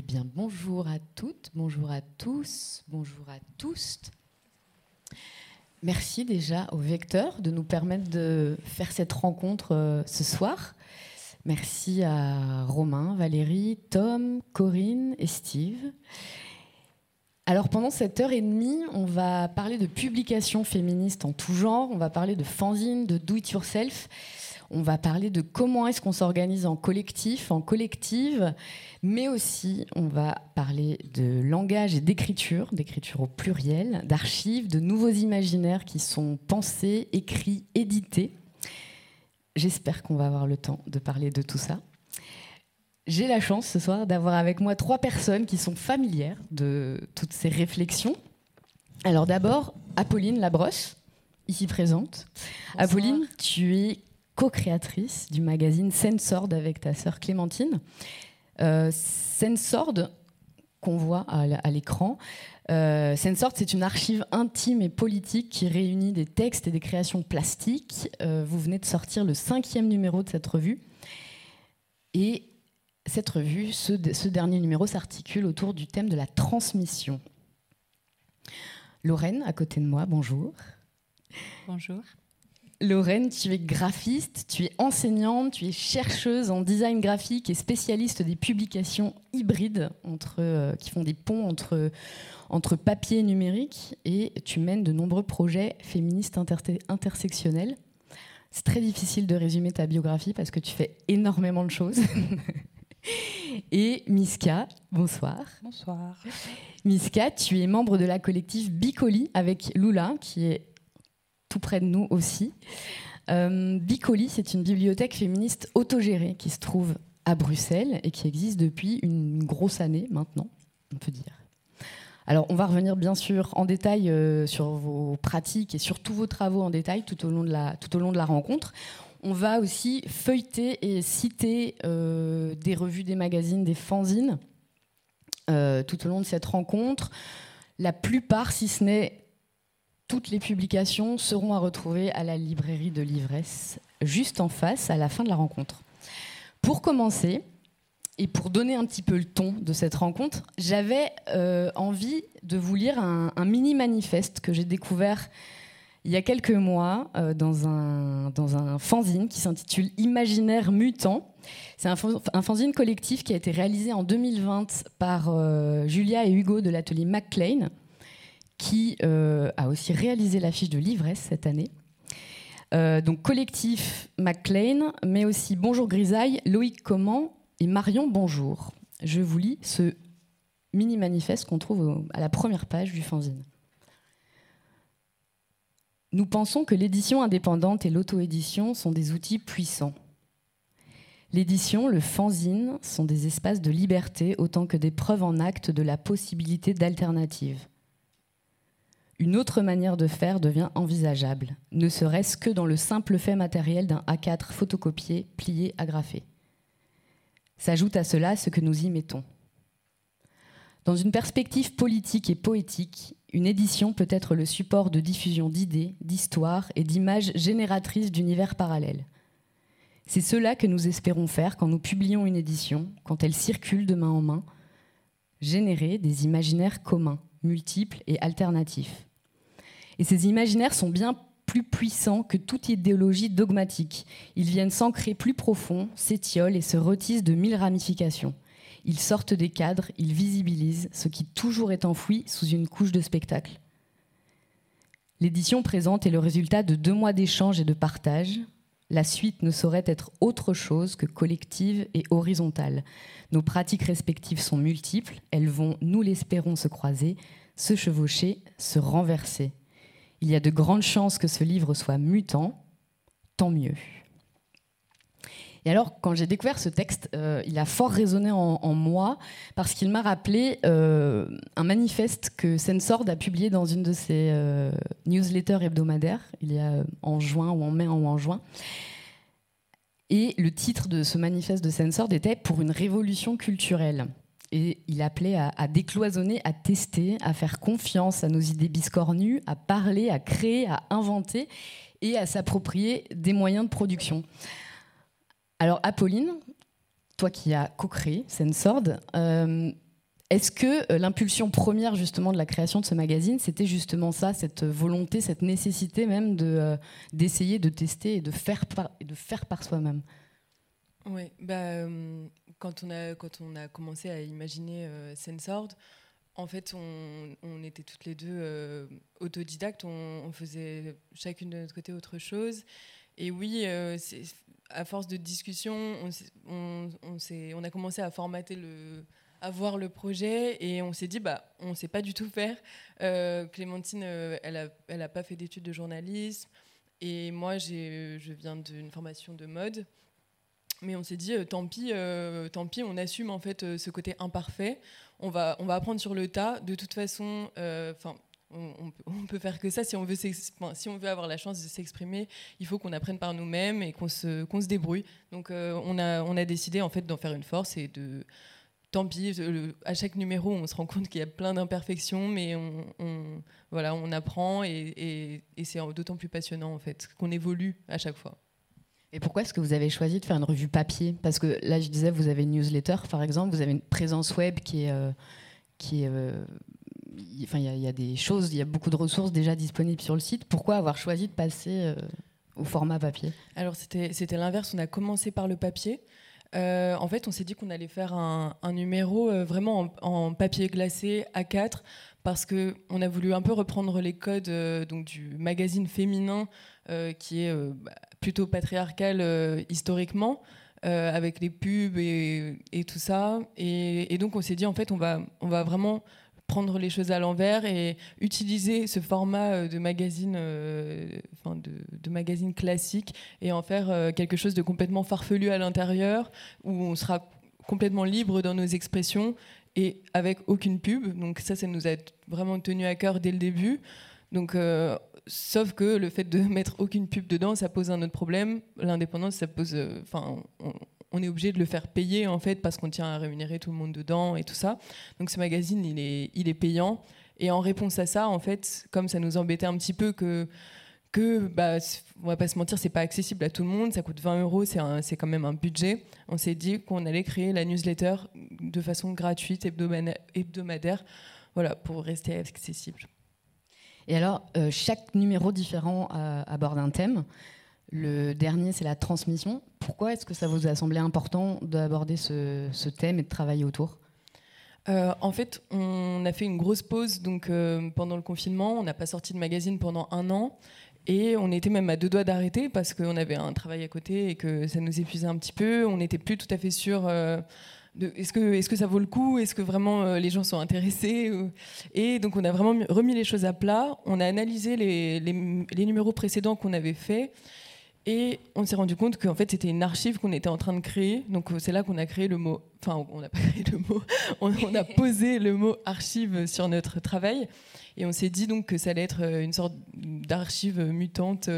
Eh bien, bonjour à toutes, bonjour à tous, bonjour à tous. Merci déjà au Vecteur de nous permettre de faire cette rencontre euh, ce soir. Merci à Romain, Valérie, Tom, Corinne et Steve. Alors pendant cette heure et demie, on va parler de publications féministes en tout genre, on va parler de fanzine, de do-it-yourself, on va parler de comment est-ce qu'on s'organise en collectif, en collective, mais aussi on va parler de langage et d'écriture, d'écriture au pluriel, d'archives, de nouveaux imaginaires qui sont pensés, écrits, édités. J'espère qu'on va avoir le temps de parler de tout ça. J'ai la chance ce soir d'avoir avec moi trois personnes qui sont familières de toutes ces réflexions. Alors d'abord, Apolline Labrosse, ici présente. Apolline, tu es co-créatrice du magazine Sensord avec ta sœur Clémentine. Euh, Sensord, qu'on voit à l'écran, euh, c'est une archive intime et politique qui réunit des textes et des créations plastiques. Euh, vous venez de sortir le cinquième numéro de cette revue. Et cette revue, ce, ce dernier numéro s'articule autour du thème de la transmission. Lorraine, à côté de moi, bonjour. Bonjour. Lorraine, tu es graphiste, tu es enseignante, tu es chercheuse en design graphique et spécialiste des publications hybrides entre, euh, qui font des ponts entre, entre papier et numérique et tu mènes de nombreux projets féministes intersectionnels. C'est très difficile de résumer ta biographie parce que tu fais énormément de choses. et Miska, bonsoir. Bonsoir. Miska, tu es membre de la collective Bicoli avec Lula, qui est tout près de nous aussi. Euh, Bicoli, c'est une bibliothèque féministe autogérée qui se trouve à Bruxelles et qui existe depuis une grosse année maintenant, on peut dire. Alors, on va revenir bien sûr en détail euh, sur vos pratiques et sur tous vos travaux en détail tout au long de la, tout au long de la rencontre. On va aussi feuilleter et citer euh, des revues, des magazines, des fanzines tout au long de cette rencontre. La plupart, si ce n'est toutes les publications seront à retrouver à la librairie de l'ivresse, juste en face, à la fin de la rencontre. Pour commencer, et pour donner un petit peu le ton de cette rencontre, j'avais euh, envie de vous lire un, mini manifeste que j'ai découvert il y a quelques mois euh, dans, un, fanzine qui s'intitule Imaginaire mutant. C'est un, fanzine collectif qui a été réalisé en 2020 par euh, Julia et Hugo de l'atelier McLean qui euh, a aussi réalisé l'affiche de l'ivresse cette année. Euh, donc collectif McLean, mais aussi Bonjour Grisaille, Loïc Comment et Marion Bonjour. Je vous lis ce mini manifeste qu'on trouve à la première page du fanzine. Nous pensons que l'édition indépendante et l'auto-édition sont des outils puissants. L'édition, le fanzine sont des espaces de liberté autant que des preuves en acte de la possibilité d'alternatives une autre manière de faire devient envisageable, ne serait-ce que dans le simple fait matériel d'un A4 photocopié, plié, agrafé. S'ajoute à cela ce que nous y mettons. Dans une perspective politique et poétique, une édition peut être le support de diffusion d'idées, d'histoires et d'images génératrices d'univers parallèles. C'est cela que nous espérons faire quand nous publions une édition, quand elle circule de main en main, générer des imaginaires communs, multiples et alternatifs. Et ces imaginaires sont bien plus puissants que toute idéologie dogmatique. Ils viennent s'ancrer plus profond, s'étiolent et se retissent de mille ramifications. Ils sortent des cadres, ils visibilisent ce qui toujours est enfoui sous une couche de spectacle. L'édition présente est le résultat de deux mois d'échanges et de partage. La suite ne saurait être autre chose que collective et horizontale. Nos pratiques respectives sont multiples, elles vont, nous l'espérons, se croiser, se chevaucher, se renverser. Il y a de grandes chances que ce livre soit mutant, tant mieux. Et alors, quand j'ai découvert ce texte, euh, il a fort résonné en, moi parce qu'il m'a rappelé euh, un manifeste que Sensord a publié dans une de ses euh, newsletters hebdomadaires, il y a en juin ou en mai ou en juin. Et le titre de ce manifeste de Sensord était Pour une révolution culturelle. Et il appelait à, décloisonner, à tester, à faire confiance à nos idées biscornues, à parler, à créer, à inventer et à s'approprier des moyens de production. Alors Apolline, toi qui as co-créé Sensord, euh, Est-ce que euh, l'impulsion première justement de la création de ce magazine, c'était justement ça, cette volonté, cette nécessité même de euh, d'essayer, de tester et de faire par, par soi-même? Oui, bah, euh, quand, on a, quand on a commencé à imaginer euh, Sensord, en fait, on, on, était toutes les deux autodidactes, on, faisait chacune de notre côté autre chose. Et oui, à force de discussion, on, on, a commencé à formater le à voir le projet et on s'est dit bah on sait pas du tout faire. Euh, Clémentine, euh, elle a elle a pas fait d'études de journalisme et moi je viens d'une formation de mode. Mais on s'est dit euh, tant pis, tant pis, on assume en fait ce côté imparfait. On va on va apprendre sur le tas. De toute façon, enfin on, on, peut faire que ça. Si on veut, si on veut avoir la chance de s'exprimer, il faut qu'on apprenne par nous-mêmes et qu'on se, qu'on se débrouille. Donc, on, a, on a décidé en fait d'en faire une force et de, tant pis, à chaque numéro, on se rend compte qu'il y a plein d'imperfections, mais on, voilà, on apprend et, c'est d'autant plus passionnant en fait qu'on évolue à chaque fois. Et pourquoi est-ce que vous avez choisi de faire une revue papier? Parce que là, je disais, vous avez une newsletter, par exemple, vous avez une présence web qui est, euh, qui est, euh, enfin, il y, a des choses, il y a beaucoup de ressources déjà disponibles sur le site. Pourquoi avoir choisi de passer euh, au format papier? Alors c'était l'inverse. On a commencé par le papier. En fait, on s'est dit qu'on allait faire un, numéro vraiment en, papier glacé A4 parce qu'on a voulu un peu reprendre les codes donc du magazine féminin qui est plutôt patriarcal historiquement. avec les pubs et, tout ça. Et, donc on s'est dit en fait on va, on va vraiment prendre les choses à l'envers et utiliser ce format euh, de magazine, euh, de, de, magazine classique et en faire euh, quelque chose de complètement farfelu à l'intérieur où on sera complètement libre dans nos expressions et avec aucune pub. Donc ça, ça nous a vraiment tenu à cœur dès le début. Donc, sauf que le fait de mettre aucune pub dedans, ça pose un autre problème. L'indépendance, ça pose, enfin, on est obligé de le faire payer en fait parce qu'on tient à rémunérer tout le monde dedans et tout ça. Donc ce magazine, il est, il est payant. Et en réponse à ça, en fait, comme ça nous embêtait un petit peu que que, bah, on va pas se mentir, c'est pas accessible à tout le monde, ça coûte 20 euros, c'est quand même un budget. On s'est dit qu'on allait créer la newsletter de façon gratuite, hebdomadaire, voilà, pour rester accessible. Et alors, euh, chaque numéro différent euh, aborde un thème. Le dernier, c'est la transmission. Pourquoi est-ce que ça vous a semblé important d'aborder ce, thème et de travailler autour? Euh, en fait, on a fait une grosse pause donc pendant le confinement. On n'a pas sorti de magazine pendant un an et on était même à deux doigts d'arrêter parce qu'on avait un travail à côté et que ça nous épuisait un petit peu. On n'était plus tout à fait sûr. Est-ce que, est que ça vaut le coup? Est-ce que vraiment les gens sont intéressés? Et donc on a vraiment remis les choses à plat. On a analysé les, les numéros précédents qu'on avait faits et on s'est rendu compte qu'en fait, c'était une archive qu'on était en train de créer. Donc, c'est là qu'on a créé le mot. Enfin, on n'a pas créé le mot. On, a posé le mot archive sur notre travail. Et on s'est dit donc que ça allait être euh, une sorte d'archive mutante.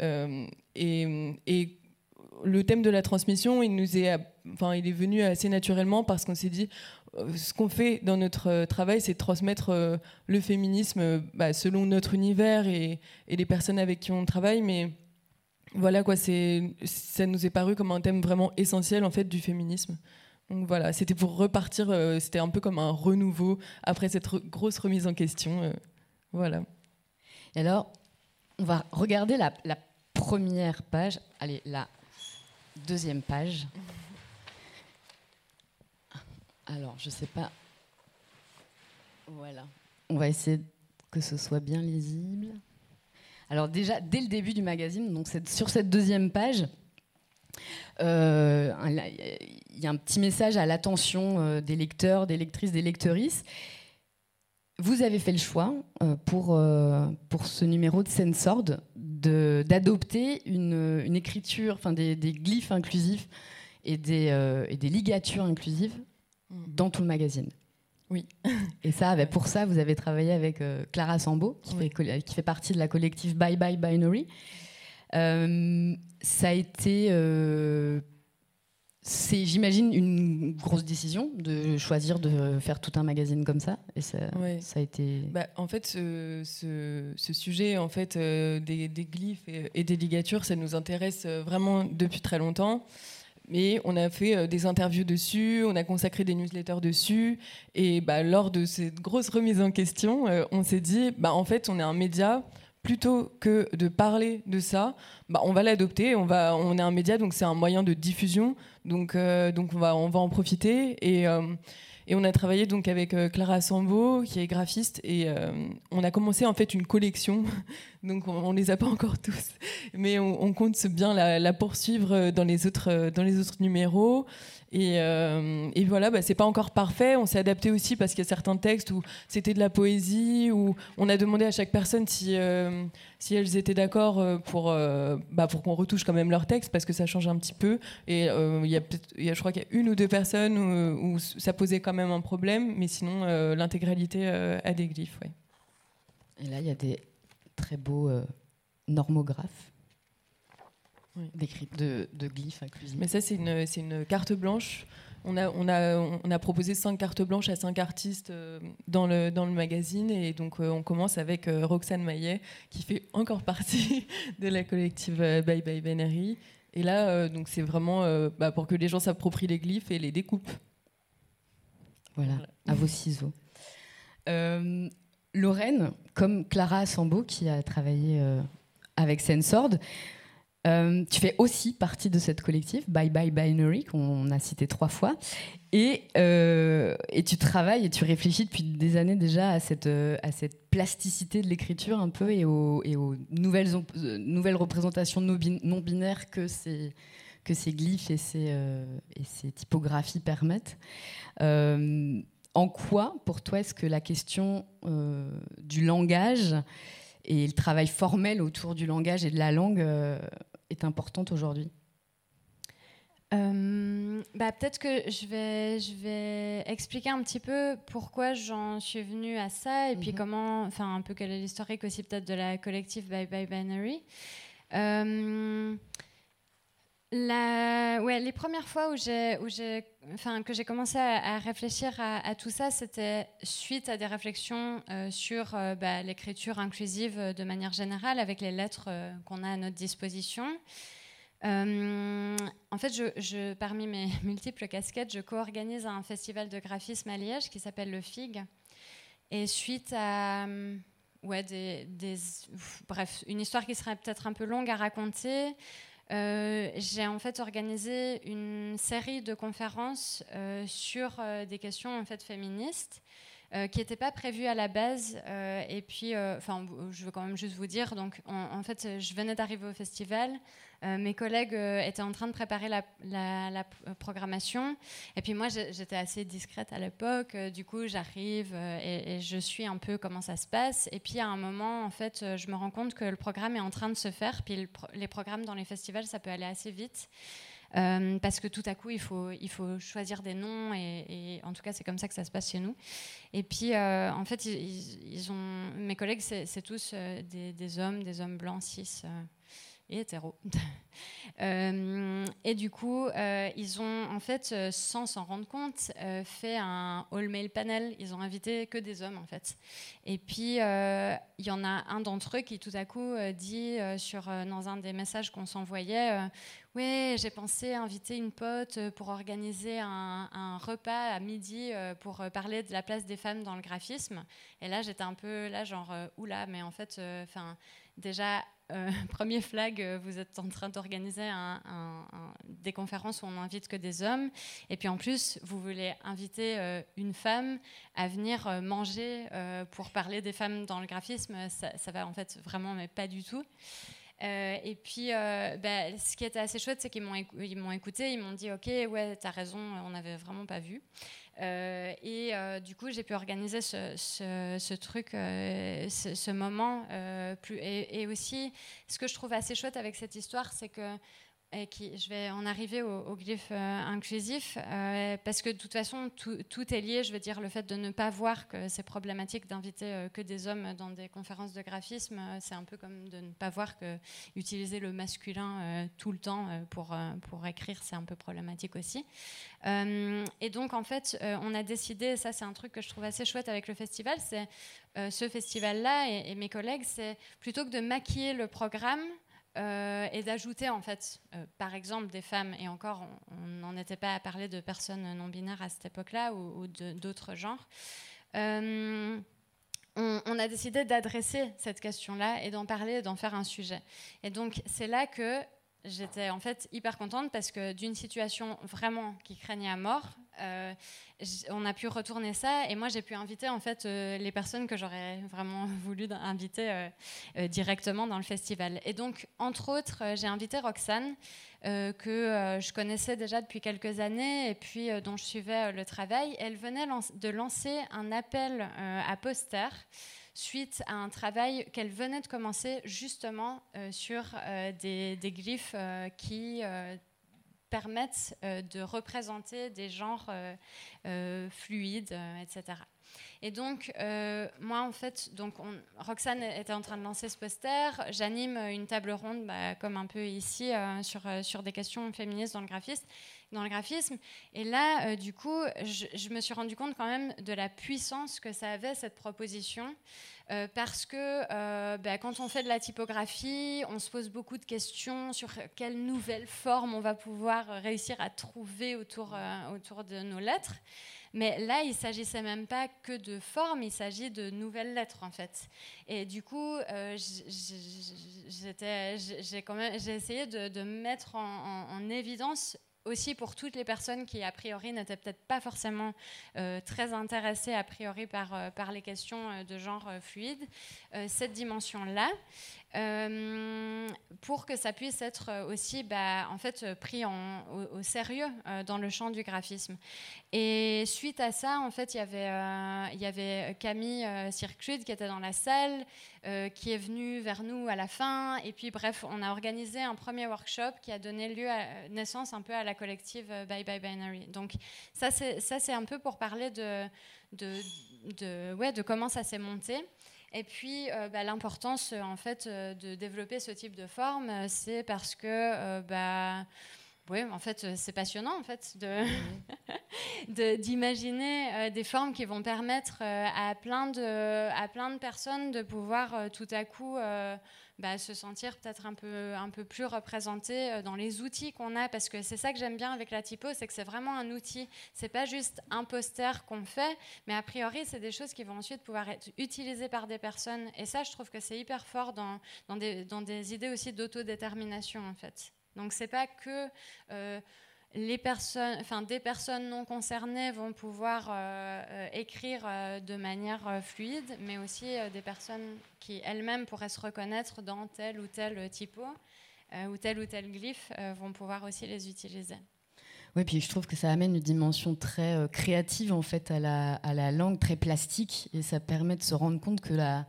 Euh, et, et, le thème de la transmission, il nous est, enfin, il est venu assez naturellement parce qu'on s'est dit, euh, ce qu'on fait dans notre travail, c'est transmettre le féminisme bah, selon notre univers et, les personnes avec qui on travaille, mais voilà quoi, c'est, ça nous est paru comme un thème vraiment essentiel en fait du féminisme. Donc voilà, c'était pour repartir, euh, c'était un peu comme un renouveau après cette grosse remise en question. Euh, voilà. Et alors, on va regarder la, la, première page, allez, la deuxième page. Alors, je sais pas. Voilà. On va essayer que ce soit bien lisible. Alors déjà, dès le début du magazine, sur cette deuxième page, euh, il y a un petit message à l'attention euh, des lecteurs, des lectrices, des lectrices. Vous avez fait le choix euh, pour, pour ce numéro de Sensord d'adopter une, une, écriture, enfin des, glyphes inclusifs et des, et des ligatures inclusives mm. dans tout le magazine. Oui. Et ça, bah, pour ça, vous avez travaillé avec euh, Clara Sambo, qui, fait, qui, fait, partie de la collective Bye Bye Binary. Euh, ça a été, euh, c'est, j'imagine, une grosse décision de choisir de faire tout un magazine comme ça. Et ça, ça a été. Bah, en fait, ce, ce, sujet, en fait, des, glyphes et, et, des ligatures, ça nous intéresse vraiment depuis très longtemps mais on a fait des interviews dessus, on a consacré des newsletters dessus. Et bah, lors de cette grosse remise en question, on s'est dit, bah, en fait, on est un média plutôt que de parler de ça, bah, on va l'adopter. On, va, on est un média, donc c'est un moyen de diffusion. Donc, donc on, va, on va en profiter. Et, et on a travaillé donc avec euh, Clara Sambo, qui est graphiste, et euh, on a commencé en fait une collection. donc on, ne les a pas encore tous, mais on, compte bien la, poursuivre euh, dans les autres dans les autres numéros. Et, et, voilà, bah, c'est pas encore parfait. On s'est adapté aussi parce qu'il y a certains textes où c'était de la poésie, où on a demandé à chaque personne si, si elles étaient d'accord pour, bah, pour qu'on retouche quand même leur texte parce que ça change un petit peu. Et il y a, je crois qu'il y a une ou deux personnes où, ça posait quand même un problème, mais sinon, euh, l'intégralité euh, a des glyphes. Et là, il y a des très beaux euh, normographes. de, de, glyphes inclusifs. Mais ça, c'est une, une, carte blanche. On a, on, a, on a proposé cinq cartes blanches à cinq artistes dans le, dans le magazine. Et donc, on commence avec Roxane Maillet, qui fait encore partie de la collective Bye Bye Benery. Et là, donc c'est vraiment bah, pour que les gens s'approprient les glyphes et les découpent. Voilà, à vos ciseaux. Euh, Lorraine, comme Clara Sambo qui a travaillé euh, avec Sensord, euh, tu fais aussi partie de cette collectif, Bye Bye Binary, qu'on a cité trois fois. Et, et, tu travailles et tu réfléchis depuis des années déjà à cette, à cette plasticité de l'écriture un peu et aux, et aux nouvelles, nouvelles représentations non binaires que ces, que ces glyphes et ces, et ces typographies permettent. Euh, en quoi, pour toi, est-ce que la question euh, du langage et le travail formel autour du langage et de la langue euh, est importante aujourd'hui bah, Peut-être que je vais, je vais expliquer un petit peu pourquoi j'en suis venue à ça et puis mhm. comment, enfin un peu quel est l'historique aussi peut-être de la collective Bye Bye Binary. Les premières fois où j'ai, enfin, que j'ai commencé à, réfléchir à, tout ça, c'était suite à des réflexions euh, sur euh, bah, l'écriture inclusive euh, de manière générale, avec les lettres qu'on a à notre disposition. en fait, parmi mes multiples casquettes, je co-organise un festival de graphisme à Liège qui s'appelle le FIG. Et suite à bref, une histoire qui serait peut-être un peu longue à raconter, euh, j'ai en fait organisé une série de conférences euh, sur euh, des questions en fait féministes qui n'étaient pas prévues à la base. et puis, enfin, je veux quand même juste vous dire, donc, en fait, je venais d'arriver au festival. Euh, mes collègues euh, étaient en train de préparer la, euh, programmation. Et puis moi, j'étais assez discrète à l'époque. du coup, j'arrive et, je suis un peu comment ça se passe. Et puis à un moment, en fait, je me rends compte que le programme est en train de se faire. Puis les programmes dans les festivals, ça peut aller assez vite. Parce que tout à coup, il faut, choisir des noms, et, en tout cas, c'est comme ça que ça se passe chez nous. Et puis, en fait, mes collègues, c'est tous des, des, hommes, des hommes blancs, cis et hétéro. Euh, et du coup, euh, ils ont en fait, euh, sans s'en rendre compte, fait un all-male panel. Ils ont invité que des hommes en fait. Et puis, il y en a un d'entre eux qui tout à coup dit sur, dans un des messages qu'on s'envoyait, oui, j'ai pensé inviter une pote pour organiser un, un repas à midi pour parler de la place des femmes dans le graphisme. Et là, j'étais un peu là, genre, oula, mais en fait, enfin déjà, euh, premier flag, euh, vous êtes en train d'organiser des conférences où on n'invite que des hommes. Et puis en plus, vous voulez inviter euh, une femme à venir manger pour parler des femmes dans le graphisme. Ça, va en fait vraiment, mais pas du tout. et puis, bah, ce qui était assez chouette, c'est qu'ils m'ont écouté, ils m'ont dit Ok, ouais, t'as raison, on n'avait vraiment pas vu. Euh, et euh, du coup, j'ai pu organiser ce, truc, euh, ce, moment. et, aussi, ce que je trouve assez chouette avec cette histoire, c'est que et je vais en arriver au, glyphe euh, inclusif, euh, parce que de toute façon, tout, est lié. Je veux dire, le fait de ne pas voir que c'est problématique d'inviter euh, que des hommes dans des conférences de graphisme, c'est un peu comme de ne pas voir que utiliser le masculin tout le temps pour, pour écrire, c'est un peu problématique aussi. et donc, en fait, on a décidé, ça c'est un truc que je trouve assez chouette avec le festival, c'est ce festival-là et mes collègues, c'est plutôt que de maquiller le programme, et d'ajouter en fait, par exemple, des femmes, et encore, on n'en était pas à parler de personnes non binaires à cette époque-là ou, d'autres genres on, a décidé d'adresser cette question-là et d'en parler, d'en faire un sujet. Et donc, c'est là que j'étais en fait hyper contente parce que d'une situation vraiment qui craignait à mort, euh, on a pu retourner ça et moi j'ai pu inviter en fait euh, les personnes que j'aurais vraiment voulu inviter euh, directement dans le festival. Et donc entre autres j'ai invité Roxane que je connaissais déjà depuis quelques années et puis dont je suivais le travail. Elle venait de lancer un appel à posters suite à un travail qu'elle venait de commencer justement sur des, des, glyphes qui permettent euh, de représenter des genres euh, euh, fluides, etc. Et donc, moi, en fait, donc Roxane était en train de lancer ce poster. J'anime une table ronde, bah, comme un peu ici, sur, sur des questions féministes dans le graphisme. Dans le graphisme. Et là, du coup, je, me suis rendu compte quand même de la puissance que ça avait, cette proposition. Euh, parce que euh, bah, quand on fait de la typographie, on se pose beaucoup de questions sur quelle nouvelle forme on va pouvoir réussir à trouver autour, euh, autour de nos lettres. Mais là, il s'agissait même pas que de forme, il s'agit de nouvelles lettres en fait. Et du coup, j'ai essayé de, mettre en, en évidence aussi pour toutes les personnes qui, a priori, n'étaient peut-être pas forcément euh, très intéressées, a priori, par, euh, par les questions euh, de genre fluide, cette dimension-là. Pour que ça puisse être aussi bah, en fait, pris au, sérieux dans le champ du graphisme. Et suite à ça, en fait, il y avait, y avait Camille Circuit qui était dans la salle, qui est venue vers nous à la fin. Et puis, bref, on a organisé un premier workshop qui a donné lieu naissance un peu à la collective Bye Bye Binary. Donc, ça, c'est un peu pour parler de, de, de, ouais, de comment ça s'est monté. Et puis, euh, bah, l'importance, en fait, euh, de développer ce type de forme, euh, c'est parce que, bah, oui, en fait, c'est passionnant, en fait, de, d'imaginer des formes qui vont permettre à plein de, à plein de personnes de pouvoir tout à coup bah, se sentir peut-être un peu, un peu plus représenté euh, dans les outils qu'on a, parce que c'est ça que j'aime bien avec la typo, c'est que c'est vraiment un outil. C'est pas juste un poster qu'on fait, mais a priori, c'est des choses qui vont ensuite pouvoir être utilisées par des personnes. Et ça, je trouve que c'est hyper fort dans, dans, des, dans des idées aussi d'autodétermination, en fait. Donc, c'est pas que. Euh, les personnes, enfin, des personnes non concernées vont pouvoir euh, euh, écrire de manière fluide, mais aussi des personnes qui elles-mêmes pourraient se reconnaître dans tel ou tel typo ou tel ou tel glyphe vont pouvoir aussi les utiliser. Oui, puis je trouve que ça amène une dimension très créative en fait à la, à la, langue, très plastique, et ça permet de se rendre compte que la,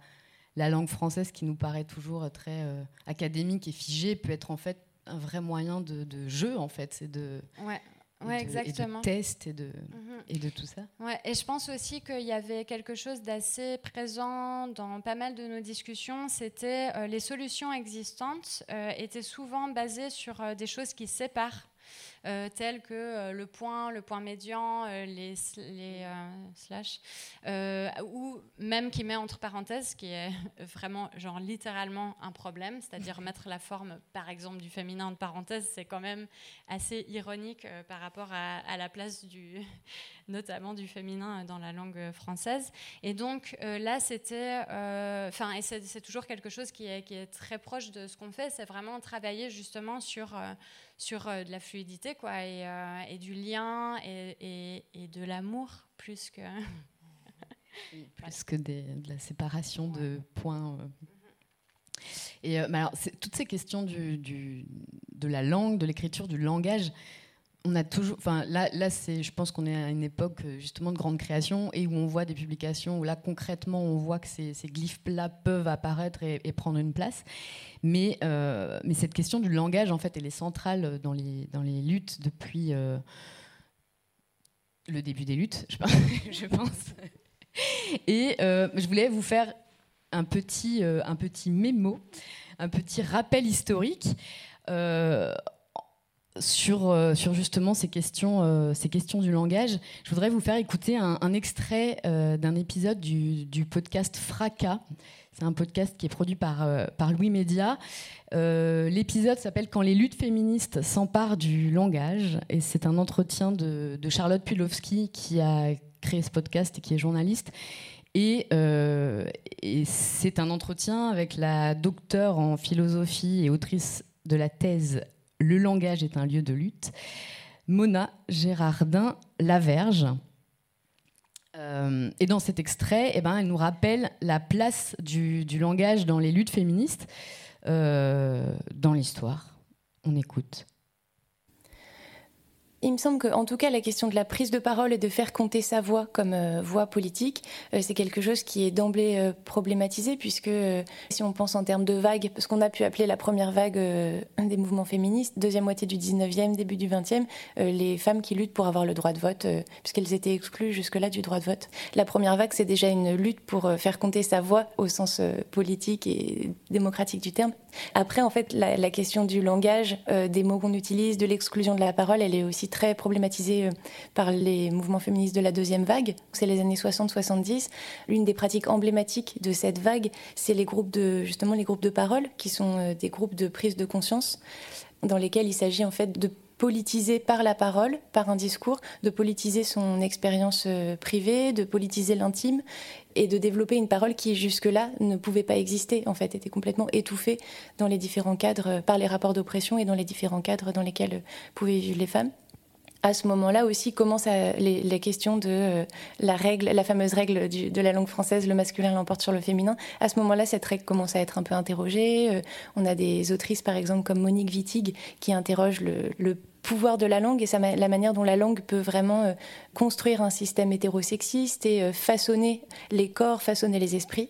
la langue française, qui nous paraît toujours très académique et figée, peut être en fait un vrai moyen de, jeu, en fait. C'est de. Ouais. Ouais, exactement. Et de test et de, mhm. et de tout ça. Ouais, et je pense aussi qu'il y avait quelque chose d'assez présent dans pas mal de nos discussions, c'était euh, les solutions existantes euh, étaient souvent basées sur euh, des choses qui séparent tels que euh, le point, le point médian, euh, les, les slash, ou même qui met entre parenthèses, qui est vraiment, genre littéralement un problème, c'est-à-dire mettre la forme, par exemple, du féminin de parenthèse, c'est quand même assez ironique par rapport à, la place du, notamment du féminin dans la langue française. Et donc là, c'était, enfin, et c'est toujours quelque chose qui est, qui est très proche de ce qu'on fait, c'est vraiment travailler justement sur sur euh, de la fluidité quoi, et, euh, et du lien et, et, de l'amour plus que... plus que des, de la séparation de points. Euh. Et alors, toutes ces questions du, du, de la langue, de l'écriture, du langage, on a toujours, enfin là, là c'est, je pense qu'on est à une époque justement de grande création et où on voit des publications où là concrètement on voit que ces, ces glyphes-là peuvent apparaître et, prendre une place. Mais, euh, mais cette question du langage en fait, elle est centrale dans les, dans les luttes depuis euh, le début des luttes, je pense. Et euh, je voulais vous faire un petit, un petit mémo, un petit rappel historique sur, euh, sur justement ces questions, euh, ces questions du langage, je voudrais vous faire écouter un, extrait euh, d'un épisode du, podcast Fracas. C'est un podcast qui est produit par, Louis Média. L'épisode s'appelle Quand les luttes féministes s'emparent du langage. Et c'est un entretien de, Charlotte Pulowski qui a créé ce podcast et qui est journaliste. Et c'est un entretien avec la docteure en philosophie et autrice de la thèse Le langage est un lieu de lutte, Mona Gérardin Laverge. Euh, et dans cet extrait, eh ben, elle nous rappelle la place du, langage dans les luttes féministes euh, dans l'histoire. On écoute il me semble qu'en tout cas, la question de la prise de parole et de faire compter sa voix comme euh, voix politique, euh, c'est quelque chose qui est d'emblée euh, problématisé, puisque si on pense en termes de vagues, ce qu'on a pu appeler la première vague des mouvements féministes, deuxième moitié du 19e, début du 20e, les femmes qui luttent pour avoir le droit de vote, puisqu'elles étaient exclues jusque-là du droit de vote. La première vague, c'est déjà une lutte pour faire compter sa voix au sens politique et démocratique du terme. Après, en fait, la, la question du langage, des mots qu'on utilise, de l'exclusion de la parole, elle est aussi très problématisée euh, par les mouvements féministes de la deuxième vague. C'est les années 60-70. L'une des pratiques emblématiques de cette vague, c'est les groupes de justement les groupes de parole, qui sont euh, des groupes de prise de conscience, dans lesquels il s'agit en fait de politiser par la parole, par un discours, de politiser son expérience euh, privée, de politiser l'intime et de développer une parole qui jusque-là ne pouvait pas exister, en fait, était complètement étouffée dans les différents cadres, par les rapports d'oppression et dans les différents cadres dans lesquels pouvaient vivre les femmes à ce moment-là aussi commencent les, questions de euh, la règle, la fameuse règle de la langue française, le masculin l'emporte sur le féminin. À ce moment-là, cette règle commence à être un peu interrogée. Euh, on a des autrices, par exemple, comme Monique Wittig, qui interrogent le, pouvoir de la langue et la manière dont la langue peut vraiment euh, construire un système hétérosexiste et façonner les corps, façonner les esprits.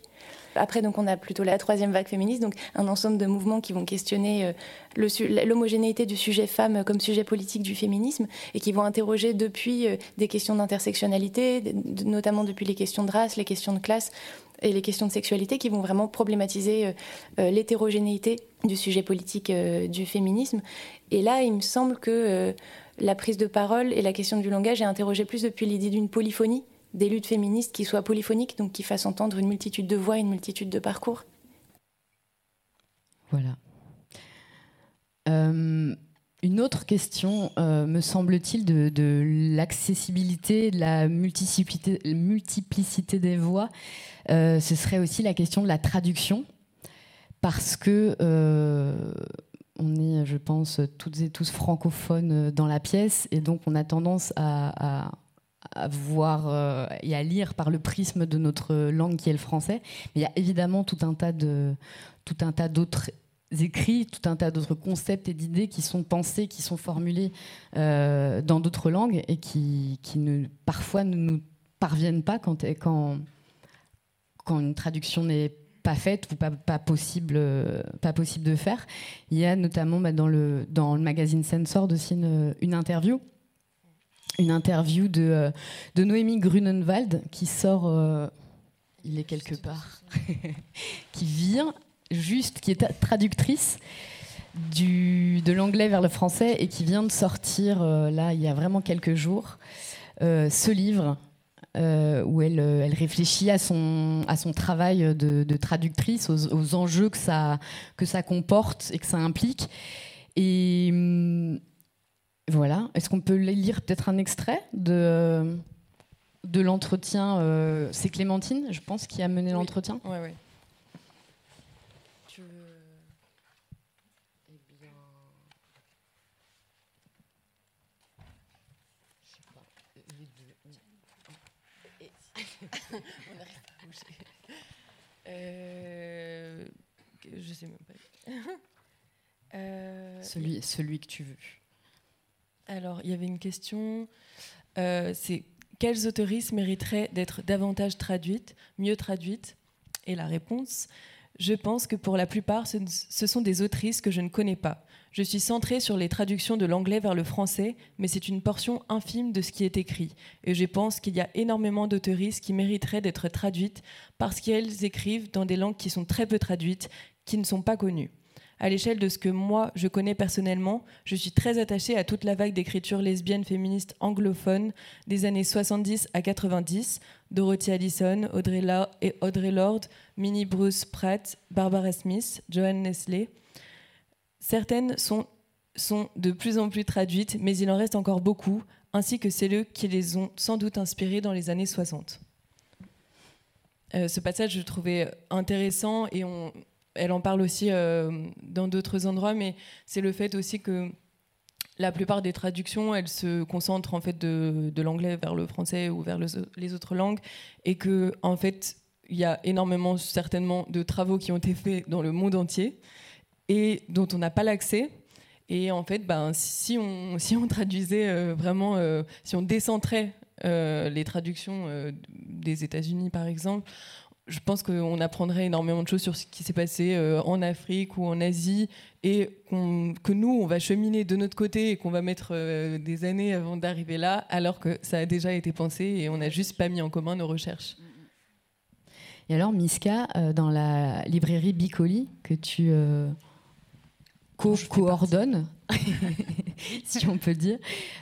Après, donc, on a plutôt la troisième vague féministe, donc un ensemble de mouvements qui vont questionner euh, l'homogénéité du sujet femme comme sujet politique du féminisme et qui vont interroger depuis euh, des questions d'intersectionnalité, notamment depuis les questions de race, les questions de classe et les questions de sexualité qui vont vraiment problématiser euh, l'hétérogénéité du sujet politique du féminisme. Et là, il me semble que la prise de parole et la question du langage est interrogée plus depuis l'idée d'une polyphonie des luttes féministes qui soient polyphoniques, donc qui fassent entendre une multitude de voix, une multitude de parcours. Voilà. Euh, une autre question, euh, me semble-t-il, de, l'accessibilité, de la multiplicité, des voix, euh, ce serait aussi la question de la traduction, parce que on est, je pense, toutes et tous francophones dans la pièce, et donc on a tendance à voir euh, et à lire par le prisme de notre langue qui est le français. Mais il y a évidemment tout un tas de tout un tas d'autres écrits, tout un tas d'autres concepts et d'idées qui sont pensés, qui sont formulés euh, dans d'autres langues et qui, qui, ne, parfois ne nous parviennent pas quand, quand, quand une traduction n'est pas faite ou pas, pas, possible, pas possible de faire. Il y a notamment bah, dans, le, dans le magazine Sensor aussi une, une interview une interview de, euh, de Noémie Grunenwald qui sort, euh, il est quelque part, qui vient juste, qui est traductrice du, de l'anglais vers le français et qui vient de sortir, euh, là, il y a vraiment quelques jours, ce livre. où elle, elle, réfléchit à son, à son travail de, traductrice, aux, aux, enjeux que ça, que ça comporte et que ça implique. Et hum, voilà. Est-ce qu'on peut lire peut-être un extrait de, de l'entretien euh, C'est Clémentine, je pense, qui a mené l'entretien Oui, oui. On n'arrive pas à bouger. Euh, je sais même pas. euh, celui, celui que tu veux. Alors, il y avait une question. Euh, c'est quelles autoristes mériteraient d'être davantage traduites, mieux traduites? Et la réponse je pense que pour la plupart, ce sont des autrices que je ne connais pas. Je suis centrée sur les traductions de l'anglais vers le français, mais c'est une portion infime de ce qui est écrit. Et je pense qu'il y a énormément d'autoristes qui mériteraient d'être traduites parce qu'elles écrivent dans des langues qui sont très peu traduites, qui ne sont pas connues. À l'échelle de ce que moi, je connais personnellement, je suis très attachée à toute la vague d'écriture lesbienne féministe anglophone des années 70 à 90, Dorothy Allison, Audrey, Lorde, Minnie Bruce Pratt, Barbara Smith, Joanne Nestlé. Certaines sont, de plus en plus traduites, mais il en reste encore beaucoup, ainsi que celles qui les ont sans doute inspirées dans les années 60. Euh, ce passage, je trouvais intéressant et on, elle en parle aussi euh, dans d'autres endroits, mais c'est le fait aussi que la plupart des traductions, elles se concentrent en fait de, l'anglais vers le français ou vers les autres langues, et que en fait, il y a énormément certainement de travaux qui ont été faits dans le monde entier et dont on n'a pas l'accès. Et en fait, ben, si, on, si on traduisait euh, vraiment, si on décentrait euh, les traductions euh, des États-Unis, par exemple, je pense qu'on apprendrait énormément de choses sur ce qui s'est passé euh, en Afrique ou en Asie et que nous, on va cheminer de notre côté et qu'on va mettre des années avant d'arriver là, alors que ça a déjà été pensé et on n'a juste pas mis en commun nos recherches. Et alors, Miska, dans la librairie Bicoli que tu co-coordonne, si on peut dire.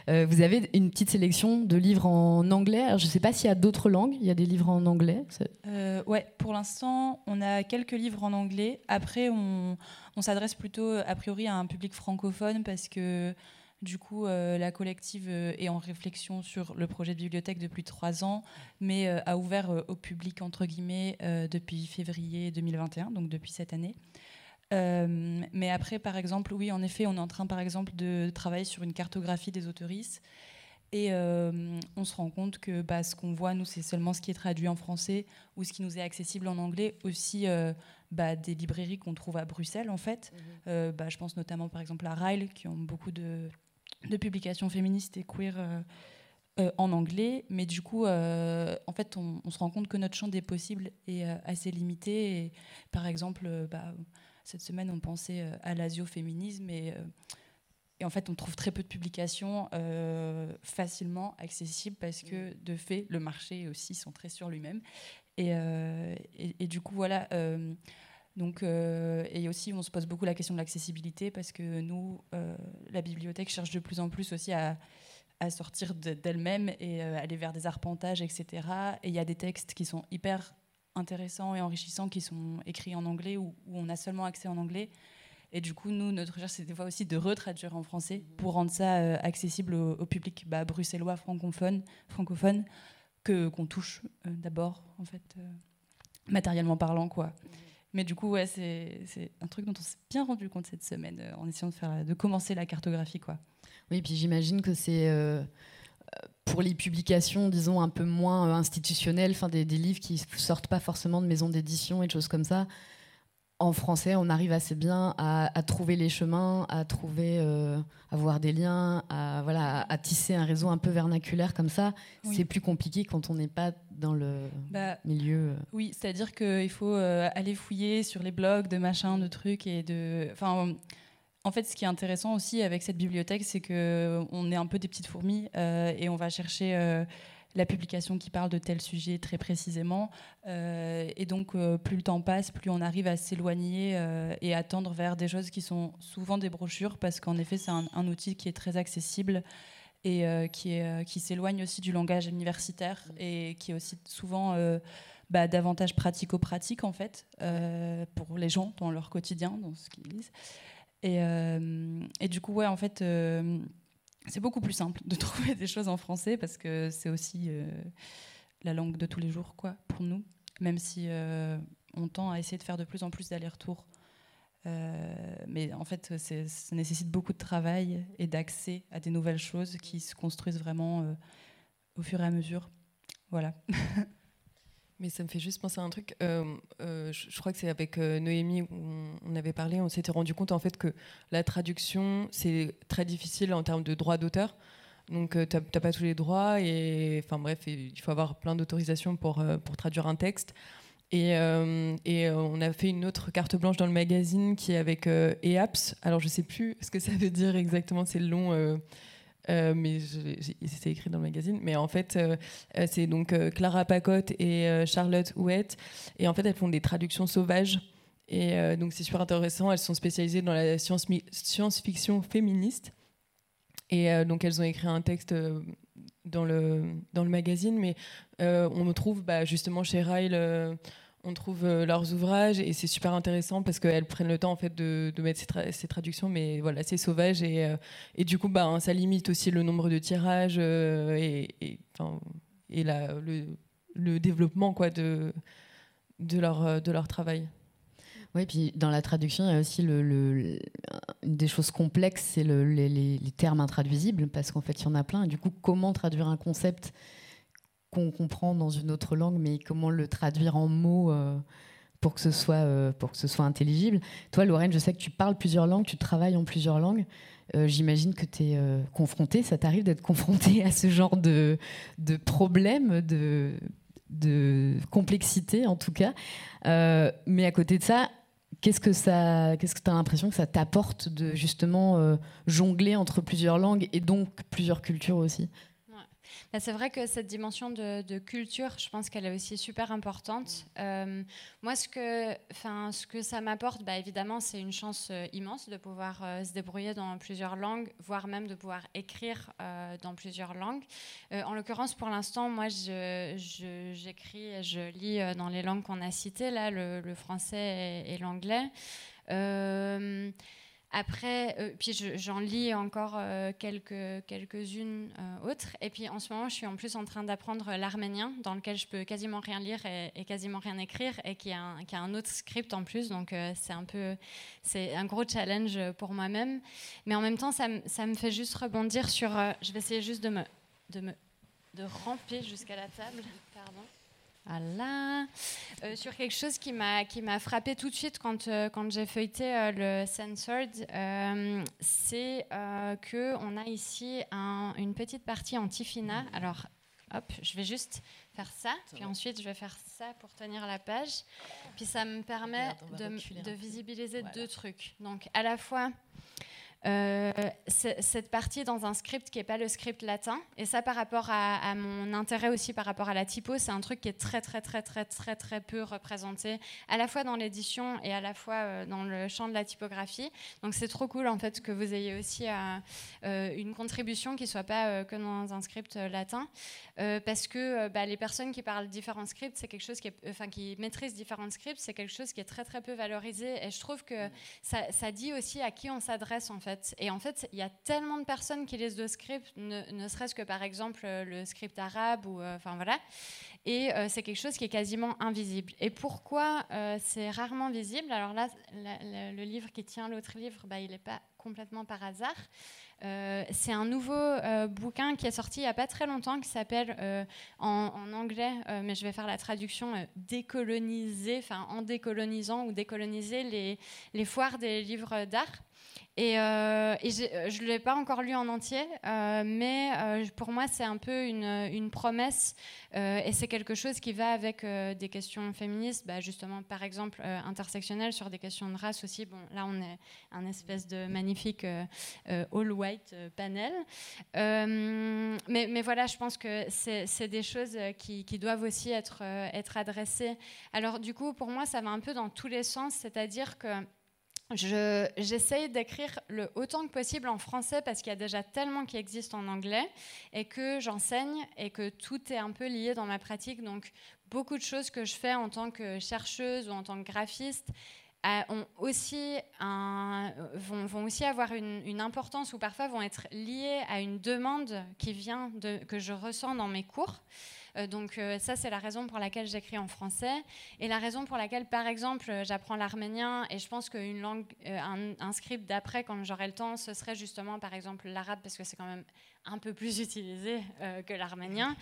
Euh, vous avez une petite sélection de livres en anglais. je ne sais pas s'il y a d'autres langues. Il y a des livres en anglais euh, Ouais, pour l'instant, on a quelques livres en anglais. Après, on, s'adresse plutôt, a priori, à un public francophone parce que du coup, euh, la collective est en réflexion sur le projet de bibliothèque depuis trois ans, mais a ouvert au public, entre guillemets, depuis février 2021, donc depuis cette année. Euh, mais après, par exemple, oui, en effet, on est en train, par exemple, de travailler sur une cartographie des autoristes. Et euh, on se rend compte que bah, ce qu'on voit, nous, c'est seulement ce qui est traduit en français ou ce qui nous est accessible en anglais. Aussi, euh, bah, des librairies qu'on trouve à Bruxelles, en fait. Mhm. bah, je pense notamment, par exemple, à Ryle, qui ont beaucoup de, de publications féministes et queer en anglais. Mais du coup, en fait, on, on, se rend compte que notre champ des possibles est assez limité. Et, par exemple, cette semaine, on pensait euh, à l'asioféminisme et, euh, et en fait, on trouve très peu de publications euh, facilement accessibles parce que, de fait, le marché est aussi centré sur lui-même. Et, et, du coup, voilà. donc, et aussi, on se pose beaucoup la question de l'accessibilité parce que nous, la bibliothèque cherche de plus en plus aussi à, à sortir d'elle-même et aller vers des arpentages, etc. Et il y a des textes qui sont hyper intéressants et enrichissants qui sont écrits en anglais ou où on a seulement accès en anglais. Et du coup, nous, notre recherche, c'est des fois aussi de retraduire en français pour rendre ça euh, accessible au, public bah, bruxellois francophone, francophone que qu'on touche euh, d'abord, en fait, euh, matériellement parlant, quoi. Mais du coup, ouais, c'est un truc dont on s'est bien rendu compte cette semaine en essayant de faire, de commencer la cartographie, quoi. Oui, puis j'imagine que c'est pour les publications, disons, un peu moins euh, institutionnelles, enfin, des, livres qui sortent pas forcément de maisons d'édition et de choses comme ça, en français, on arrive assez bien à, trouver les chemins, à trouver, euh, à voir des liens, à, voilà, à, tisser un réseau un peu vernaculaire comme ça. C'est plus compliqué quand on n'est pas dans le bah, milieu. Euh. Oui, c'est-à-dire qu'il faut aller fouiller sur les blogs de machins, de trucs et de. Enfin, en fait, ce qui est intéressant aussi avec cette bibliothèque, c'est qu'on est un peu des petites fourmis euh, et on va chercher euh, la publication qui parle de tel sujet très précisément. Euh, et donc, plus le temps passe, plus on arrive à s'éloigner et à tendre vers des choses qui sont souvent des brochures, parce qu'en effet, c'est un, outil qui est très accessible et qui, qui s'éloigne aussi du langage universitaire et qui est aussi souvent bah, davantage pratico-pratique, en fait, pour les gens dans leur quotidien, dans ce qu'ils lisent. Et, euh, et, du coup, ouais, en fait, euh, c'est beaucoup plus simple de trouver des choses en français parce que c'est aussi euh, la langue de tous les jours, quoi, pour nous. Même si on tend à essayer de faire de plus en plus d'allers-retours. mais en fait, ça nécessite beaucoup de travail et d'accès à des nouvelles choses qui se construisent vraiment au fur et à mesure. Voilà. Mais ça me fait juste penser à un truc. Euh, euh, je, crois que c'est avec euh, Noémie où on, avait parlé. On s'était rendu compte en fait que la traduction c'est très difficile en termes de droits d'auteur. Donc tu n'as pas tous les droits et enfin bref, il faut avoir plein d'autorisations pour pour traduire un texte. Et, et, on a fait une autre carte blanche dans le magazine qui est avec EAPS. Alors je sais plus ce que ça veut dire exactement. C'est le long euh, mais c'était écrit dans le magazine. Mais en fait, euh, euh, c'est donc Clara Pacotte et Charlotte Houette. Et en fait, elles font des traductions sauvages. Et donc c'est super intéressant. Elles sont spécialisées dans la science-fiction féministe. Et donc elles ont écrit un texte dans le, dans le magazine, mais on me trouve bah, justement chez Ryle on trouve euh, leurs ouvrages et c'est super intéressant parce qu'elles prennent le temps en fait de, mettre ces, traductions, mais voilà, c'est sauvage et, euh, du coup, bah, hein, ça limite aussi le nombre de tirages euh, et, le, développement quoi, de, leur, travail. Oui, puis dans la traduction, il y a aussi une des choses complexes, c'est les, les, termes intraduisibles, parce qu'en fait, il y en a plein. Et du coup, comment traduire un concept qu'on comprend dans une autre langue, mais comment le traduire en mots euh, pour, que ce soit, euh, pour que ce soit intelligible. Toi, Lorraine, je sais que tu parles plusieurs langues, tu travailles en plusieurs langues. Euh, j'imagine que tu es confrontée, ça t'arrive d'être confrontée à ce genre de, de problème, de, de complexité en tout cas. mais à côté de ça, qu'est-ce que ça, qu'est-ce que tu as l'impression que ça t'apporte de justement jongler entre plusieurs langues et donc plusieurs cultures aussi? C'est vrai que cette dimension de, culture, je pense qu'elle est aussi super importante. Euh, moi, ce que, ce que ça m'apporte, bah, évidemment, c'est une chance euh, immense de pouvoir euh, se débrouiller dans plusieurs langues, voire même de pouvoir écrire dans plusieurs langues. en l'occurrence, pour l'instant, moi, j'écris et je lis dans les langues qu'on a citées, là, le, français et, et l'anglais. Après, euh, puis j'en lis encore euh, quelques, quelques-unes euh, autres. Et puis en ce moment, je suis en plus en train d'apprendre l'arménien, dans lequel je peux quasiment rien lire et, quasiment rien écrire, et qui a, un, a un autre script en plus. Donc c'est un peu, c'est un gros challenge pour moi-même. Mais en même temps, ça, ça me fait juste rebondir sur. je vais essayer juste de me, de me, de ramper jusqu'à la table. Pardon. Voilà. Euh, sur quelque chose qui m'a qui m'a frappé tout de suite quand euh, quand j'ai feuilleté euh, le Censored, c'est que on a ici une petite partie anti-fina. Alors, hop, je vais juste faire ça, puis ensuite je vais faire ça pour tenir la page. Puis ça me permet de, de visibiliser deux trucs. Donc à la fois euh, cette partie dans un script qui n'est pas le script latin. Et ça, par rapport à, mon intérêt aussi par rapport à la typo, c'est un truc qui est très, très, très, très, très, très peu représenté, à la fois dans l'édition et à la fois euh, dans le champ de la typographie. Donc c'est trop cool, en fait, que vous ayez aussi euh, une contribution qui ne soit pas que dans un script latin. parce que bah, les personnes qui parlent différents scripts, c'est quelque chose qui, est, enfin, qui maîtrisent différents scripts, c'est quelque chose qui est très, très peu valorisé. Et je trouve que ça, ça dit aussi à qui on s'adresse, en fait. Et en fait, il y a tellement de personnes qui lisent de scripts, ne, serait-ce que par exemple euh, le script arabe ou euh, enfin voilà. Et euh, c'est quelque chose qui est quasiment invisible. Et pourquoi c'est rarement visible? Alors là, le livre qui tient l'autre livre, bah, il n'est pas complètement par hasard. c'est un nouveau bouquin qui est sorti il n'y a pas très longtemps qui s'appelle en, anglais, mais je vais faire la traduction décoloniser, enfin en décolonisant ou décoloniser les foires des livres d'art. Et, euh, euh, je ne l'ai pas encore lu en entier, euh, mais pour moi, c'est un peu une, promesse et c'est quelque chose qui va avec des questions féministes, bah, justement, par exemple, intersectionnelles, sur des questions de race aussi. Bon, là, on est un espèce de magnifique all-white panel. Mais, mais, voilà, je pense que c'est des choses qui, qui, doivent aussi être, être adressées. Alors, du coup, pour moi, ça va un peu dans tous les sens, c'est-à-dire que j'essaye d'écrire le autant que possible en français parce qu'il y a déjà tellement qui existe en anglais et que j'enseigne et que tout est un peu lié dans ma pratique. Donc beaucoup de choses que je fais en tant que chercheuse ou en tant que graphiste euh, ont aussi vont, aussi avoir une, importance ou parfois vont être liées à une demande qui vient que je ressens dans mes cours. Euh, donc euh, ça, c'est la raison pour laquelle j'écris en français et la raison pour laquelle, par exemple, euh, j'apprends l'arménien et je pense qu'une langue, un, script d'après, quand j'aurai le temps, ce serait justement, par exemple, l'arabe parce que c'est quand même un peu plus utilisé que l'arménien.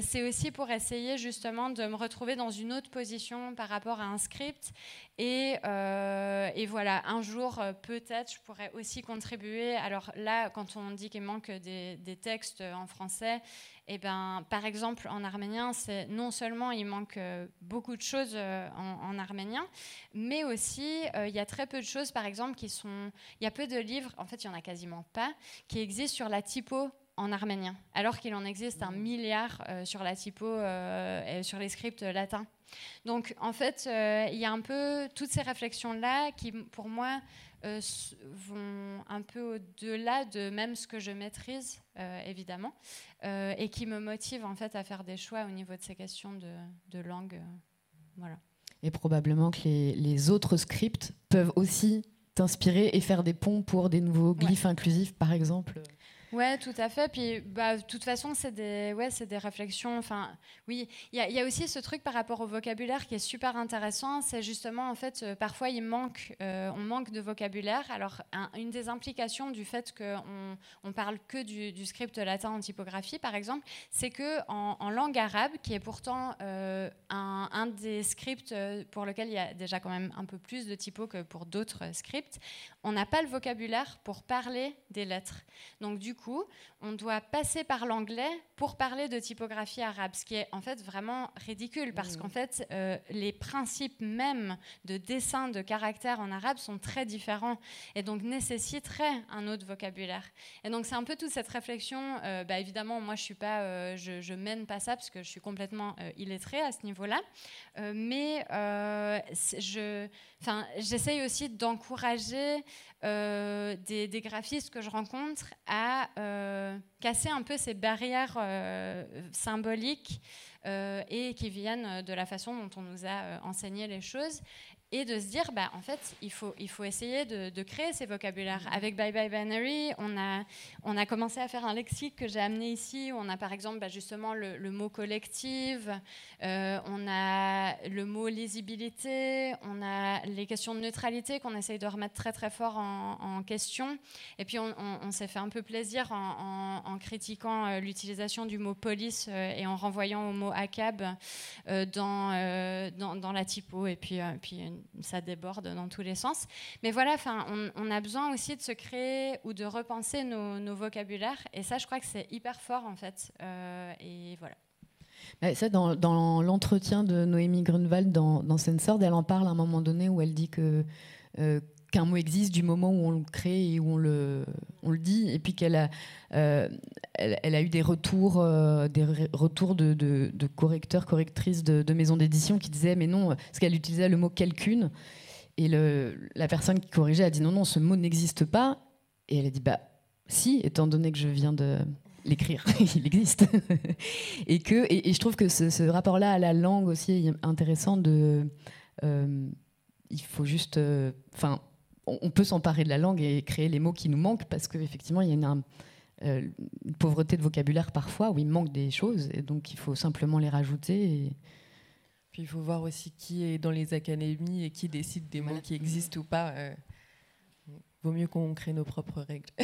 c'est aussi pour essayer justement de me retrouver dans une autre position par rapport à un script. Et, et voilà, un jour, peut-être, je pourrais aussi contribuer. Alors là, quand on dit qu'il manque des, textes en français, eh ben, par exemple, en arménien, c'est non seulement il manque euh, beaucoup de choses euh, en, arménien, mais aussi euh, il y a très peu de choses, par exemple, qui sont. Il y a peu de livres, en fait, il y en a quasiment pas, qui existent sur la typo en arménien, alors qu'il en existe un milliard sur la typo et sur les scripts latins. Donc en fait, il y a un peu toutes ces réflexions-là qui, pour moi, vont un peu au-delà de même ce que je maîtrise, évidemment, et qui me motivent en fait à faire des choix au niveau de ces questions de, de langue. voilà. Et probablement que les, autres scripts peuvent aussi t'inspirer et faire des ponts pour des nouveaux glyphes inclusifs, par exemple. Ouais, tout à fait. Puis, bah, de toute façon, c'est des, ouais, c'est des réflexions. Enfin, oui, il y, a aussi ce truc par rapport au vocabulaire qui est super intéressant. C'est justement, en fait, euh, parfois, il manque, euh, on manque de vocabulaire. Alors, une des implications du fait qu'on on parle que du, script latin en typographie, par exemple, c'est que en, langue arabe, qui est pourtant euh, un, des scripts pour lequel il y a déjà quand même un peu plus de typo que pour d'autres scripts, on n'a pas le vocabulaire pour parler des lettres. Donc, du coup, on doit passer par l'anglais pour parler de typographie arabe, ce qui est en fait vraiment ridicule parce mmh. qu'en fait, euh, les principes même de dessin de caractères en arabe sont très différents et donc nécessiteraient un autre vocabulaire. Et donc, c'est un peu toute cette réflexion. Euh, bah, évidemment, moi, je suis pas, euh, je, je, mène pas ça parce que je suis complètement illettrée à ce niveau-là, mais je, j'essaye aussi d'encourager euh, des, graphistes que je rencontre à euh, casser un peu ces barrières euh, symboliques et qui viennent de la façon dont on nous a enseigné les choses et de se dire, bah, en fait, il faut, il faut essayer de, créer ces vocabulaires. Mm-hmm. Avec Bye Bye Binary, on a, on a commencé à faire un lexique que j'ai amené ici, où on a par exemple bah, justement le, mot collective, euh, on a le mot lisibilité, on a les questions de neutralité qu'on essaye de remettre très très fort en, question. Et puis on, s'est fait un peu plaisir en, critiquant euh, l'utilisation du mot police euh, et en renvoyant au mot ACAB dans, dans, dans, la typo. Et puis, puis ça déborde dans tous les sens. Mais voilà, on, a besoin aussi de se créer ou de repenser nos, vocabulaires. Et ça, je crois que c'est hyper fort en fait. Euh, et voilà. Ça, dans, l'entretien de Noémie Grunewald dans, dans elle en parle à un moment donné où elle dit que euh, qu'un mot existe du moment où on le crée et où on le, on le dit, et puis qu'elle a, euh, elle, a eu des retours, euh, des retours de, de, correcteurs, correctrices de, maisons d'édition qui disaient mais non, parce qu'elle utilisait le mot quelqu'une, et le, la personne qui corrigeait a dit non, non, ce mot n'existe pas, et elle a dit bah si, étant donné que je viens de l'écrire, il existe. et, que, et, je trouve que ce, rapport-là à la langue aussi est intéressant de... Euh, il faut juste... Enfin, on peut s'emparer de la langue et créer les mots qui nous manquent parce qu'effectivement, il y a euh, une, pauvreté de vocabulaire parfois où il manque des choses et donc il faut simplement les rajouter. Puis il faut voir aussi qui est dans les académies et qui décide des mots qui existent ou pas. Euh, vaut mieux qu'on crée nos propres règles.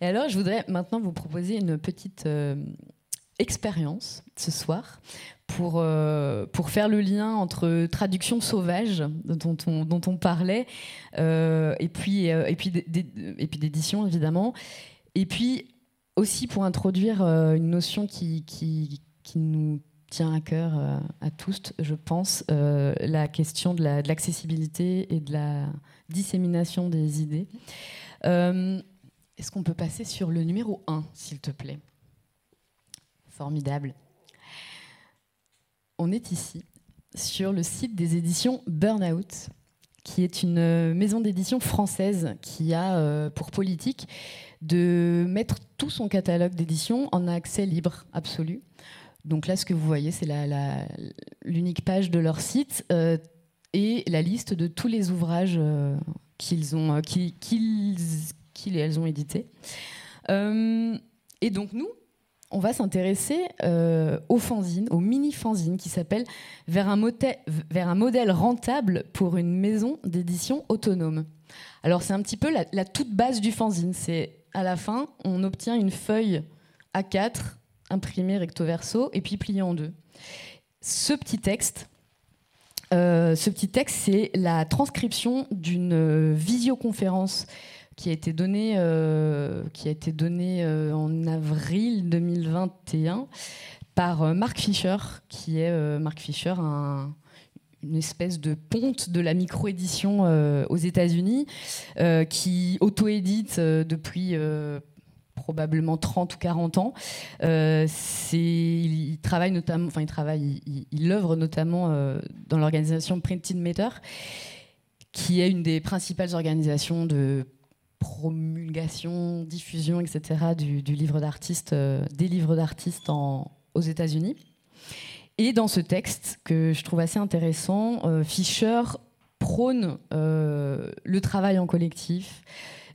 et alors, je voudrais maintenant vous proposer une petite euh, expérience ce soir pour, euh, pour faire le lien entre traduction sauvage dont on, dont on parlait euh, et puis, euh, et puis, d'édition évidemment et puis aussi pour introduire une notion qui, qui, qui nous tient à cœur à tous, je pense, la question de l'accessibilité et de la dissémination des idées. Est-ce qu'on peut passer sur le numéro 1, s'il te plaît? Formidable. On est ici sur le site des éditions Burnout, qui est une euh, maison d'édition française qui a euh, pour politique de mettre tout son catalogue d'édition en accès libre absolu. Donc là, ce que vous voyez, c'est l'unique page de leur site euh, et la liste de tous les ouvrages qu'ils ont, elles ont édités. et donc nous, on va s'intéresser euh, au fanzine, au mini-fanzine qui s'appelle vers, un vers un modèle rentable pour une maison d'édition autonome. Alors c'est un petit peu la, toute base du fanzine. C'est à la fin, on obtient une feuille A4 imprimée recto verso et puis pliée en deux. Ce petit texte, euh, ce petit texte, c'est la transcription d'une visioconférence qui a été donné, euh, qui a été euh, en avril 2021 par euh, Mark Fisher, qui est Fisher, une espèce de ponte de la micro-édition aux États-Unis, qui auto-édite depuis probablement 30 ou 40 ans. Il, travaille notamment, enfin il travaille, il, œuvre notamment dans l'organisation Printed Matter, qui est une des principales organisations de promulgation, diffusion, etc. du, livre d'artiste, euh, des livres d'artistes aux États-Unis. Et dans ce texte que je trouve assez intéressant, Fischer prône le travail en collectif,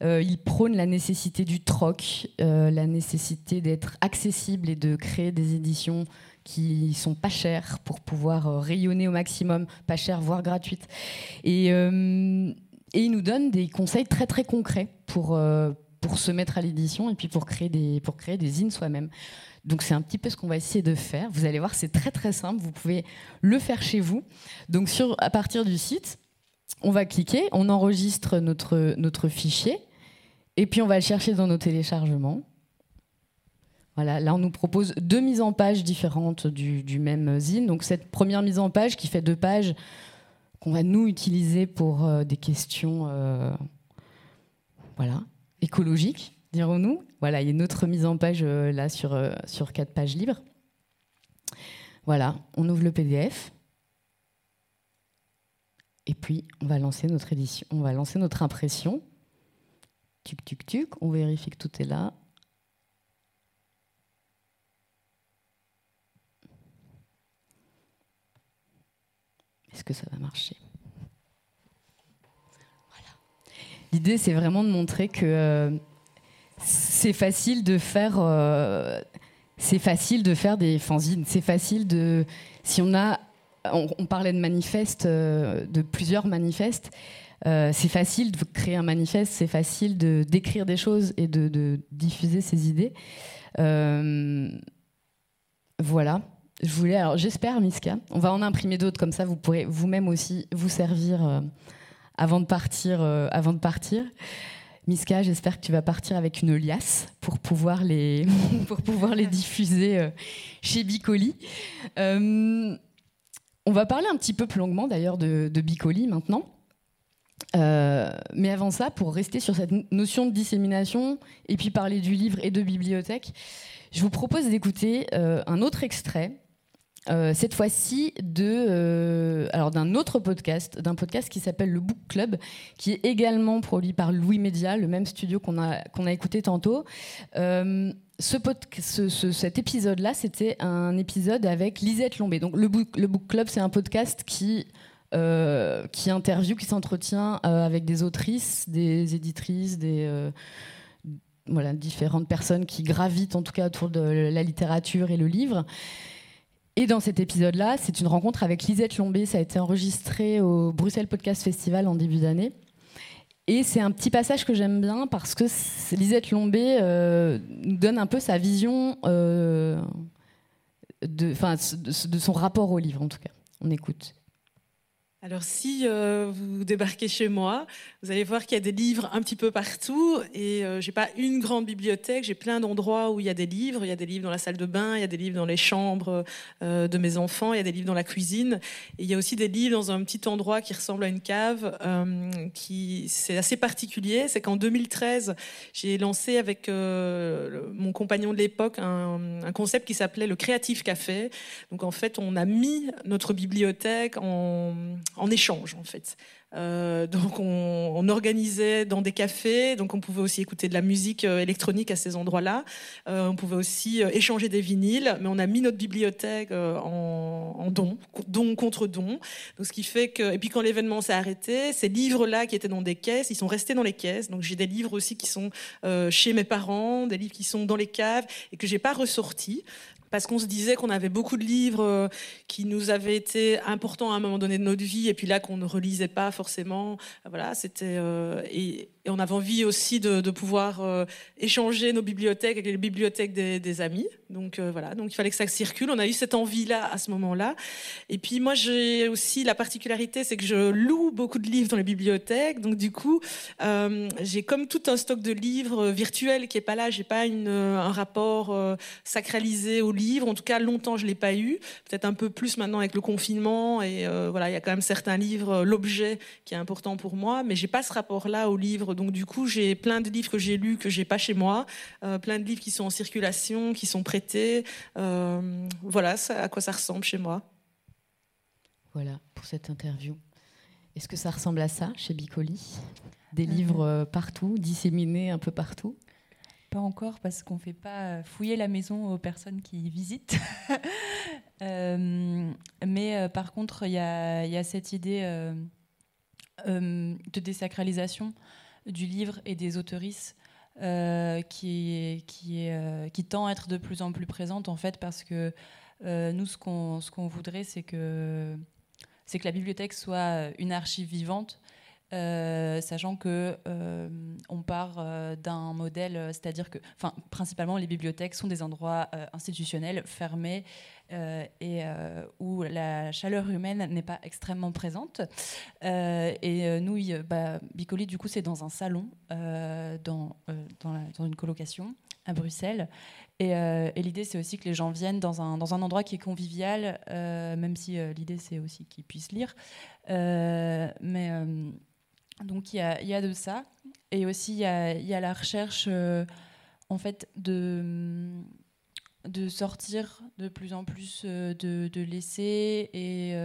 euh, il prône la nécessité du troc, euh, la nécessité d'être accessible et de créer des éditions qui sont pas chères pour pouvoir euh, rayonner au maximum, pas chères, voire gratuites. Et, il nous donne des conseils très très concrets pour, pour se mettre à l'édition et puis pour créer des, pour créer des zines soi-même. Donc c'est un petit peu ce qu'on va essayer de faire. Vous allez voir, c'est très très simple. Vous pouvez le faire chez vous. Donc à partir du site, on va cliquer, on enregistre notre, notre fichier. Et puis on va le chercher dans nos téléchargements. Voilà, là on nous propose deux mises en page différentes du, même zine. Donc cette première mise en page qui fait deux pages qu'on va nous utiliser pour euh, des questions euh, voilà, écologiques, dirons-nous. Voilà, il y a une autre mise en page euh, là sur, sur quatre pages libres. Voilà, on ouvre le PDF. Et puis on va lancer notre édition, on va lancer notre impression. Tuc, tuc, tuc. On vérifie que tout est là. Est-ce que ça va marcher. L'idée, c'est vraiment de montrer que euh, c'est facile de faire. Euh, c'est facile de faire des fanzines. C'est facile de. Si on a. On, parlait de manifestes, euh, de plusieurs manifestes. C'est facile de créer un manifeste, c'est facile de d'écrire des choses et de, diffuser ses idées. Voilà. Je voulais, alors j'espère, Miska, on va en imprimer d'autres comme ça, vous pourrez vous-même aussi vous servir euh, avant de partir. avant de partir. Miska, j'espère que tu vas partir avec une liasse pour pouvoir les, pour pouvoir les diffuser chez Bicoli. on va parler un petit peu plus longuement d'ailleurs de, de Bicoli maintenant. Euh, mais avant ça, pour rester sur cette notion de dissémination et puis parler du livre et de bibliothèque, je vous propose d'écouter euh, un autre extrait, euh, cette fois-ci de alors d'un autre podcast, d'un podcast qui s'appelle le Book Club, qui est également produit par Louis Média, le même studio qu'on a écouté tantôt. Ce, ce, cet épisode-là, c'était un épisode avec Lisette Lombé. Donc le Book, Club, c'est un podcast qui euh, qui interviewe, qui s'entretient euh, avec des autrices, des éditrices, des euh, différentes personnes qui gravitent en tout cas autour de la littérature et le livre. Et dans cet épisode-là, c'est une rencontre avec Lisette Lombé. Ça a été enregistré au Bruxelles Podcast Festival en début d'année. Et c'est un petit passage que j'aime bien parce que Lisette Lombé nous donne un peu sa vision de, de son rapport au livre, en tout cas. On écoute. Alors si euh, vous débarquez chez moi, vous allez voir qu'il y a des livres un petit peu partout et euh, j'ai pas une grande bibliothèque, j'ai plein d'endroits où il y a des livres, il y a des livres dans la salle de bain, il y a des livres dans les chambres euh, de mes enfants, il y a des livres dans la cuisine. Et il y a aussi des livres dans un petit endroit qui ressemble à une cave qui c'est assez particulier, c'est qu'en 2013, j'ai lancé avec mon compagnon de l'époque un, concept qui s'appelait le Creative Café. Donc en fait, on a mis notre bibliothèque en en échange en fait. Euh, donc on, organisait dans des cafés, donc on pouvait aussi écouter de la musique euh, électronique à ces endroits-là. Euh, on pouvait aussi échanger des vinyles, mais on a mis notre bibliothèque en, don, don contre don. Donc ce qui fait que et puis quand l'événement s'est arrêté, ces livres-là qui étaient dans des caisses, ils sont restés dans les caisses. Donc j'ai des livres aussi qui sont chez mes parents, des livres qui sont dans les caves et que j'ai pas ressortis parce qu'on se disait qu'on avait beaucoup de livres euh, qui nous avaient été importants à un moment donné de notre vie, et puis là qu'on ne relisait pas forcément. Voilà, c'était euh, et, on avait envie aussi de, pouvoir euh, échanger nos bibliothèques avec les bibliothèques des, amis. Donc voilà, donc il fallait que ça circule. On a eu cette envie-là à ce moment-là. Et puis moi, j'ai aussi la particularité, c'est que je loue beaucoup de livres dans les bibliothèques. Donc du coup, j'ai comme tout un stock de livres virtuels qui est pas là. J'ai pas un rapport sacralisé au livre. En tout cas, longtemps, je l'ai pas eu. Peut-être un peu plus maintenant avec le confinement. Et euh, voilà, il y a quand même certains livres, l'objet qui est important pour moi, mais j'ai pas ce rapport-là au livre. Donc du coup, j'ai plein de livres que j'ai lus que j'ai pas chez moi, plein de livres qui sont en circulation, qui sont prêtés. voilà, ça, à quoi ça ressemble chez moi. Voilà pour cette interview. Est-ce que ça ressemble à ça chez Bicoli? Des euh, livres euh, partout, disséminés un peu partout? Pas encore parce qu'on ne fait pas fouiller la maison aux personnes qui visitent. Euh, mais par contre, il y, a cette idée de désacralisation du livre et des autoristes qui, tend à être de plus en plus présente en fait parce que nous, ce qu'on ce qu'on voudrait, c'est que que la bibliothèque soit euh, une archive vivante, euh, sachant que euh, on part d'un modèle, c'est-à-dire que, enfin, principalement les bibliothèques sont des endroits institutionnels fermés et où la chaleur humaine n'est pas extrêmement présente. et nous, bah, Bicoli, du coup, c'est dans un salon, dans, une colocation à Bruxelles. Euh, et, l'idée, c'est aussi que les gens viennent dans un, endroit qui est convivial, euh, même si euh, l'idée, c'est aussi qu'ils puissent lire. mais donc, il y a, de ça. Et aussi, il y a, la recherche, en fait, de, de sortir de plus en plus de, de l'essai et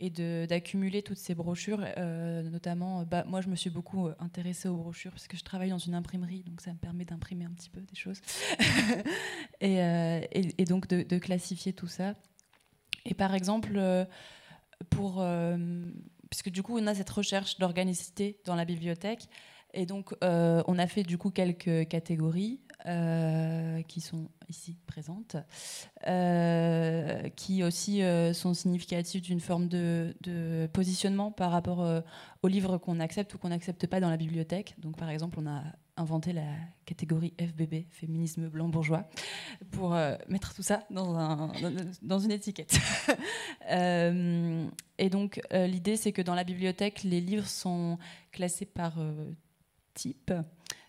et d'accumuler toutes ces brochures. Euh, notamment, bah, moi, je me suis beaucoup euh, intéressée aux brochures parce que je travaille dans une imprimerie, donc ça me permet d'imprimer un petit peu des choses. Euh, et, et, donc de, classifier tout ça. Et par exemple, pour, puisque du coup, on a cette recherche d'organicité dans la bibliothèque, et donc, on a fait du coup quelques catégories. Euh, qui sont ici présentes, euh, qui aussi euh, sont significatives d'une forme de, positionnement par rapport aux livres qu'on accepte ou qu'on n'accepte pas dans la bibliothèque. Donc par exemple, on a inventé la catégorie FBB, féminisme blanc bourgeois, pour mettre tout ça dans, un, dans une étiquette. et donc l'idée, c'est que dans la bibliothèque, les livres sont classés par type.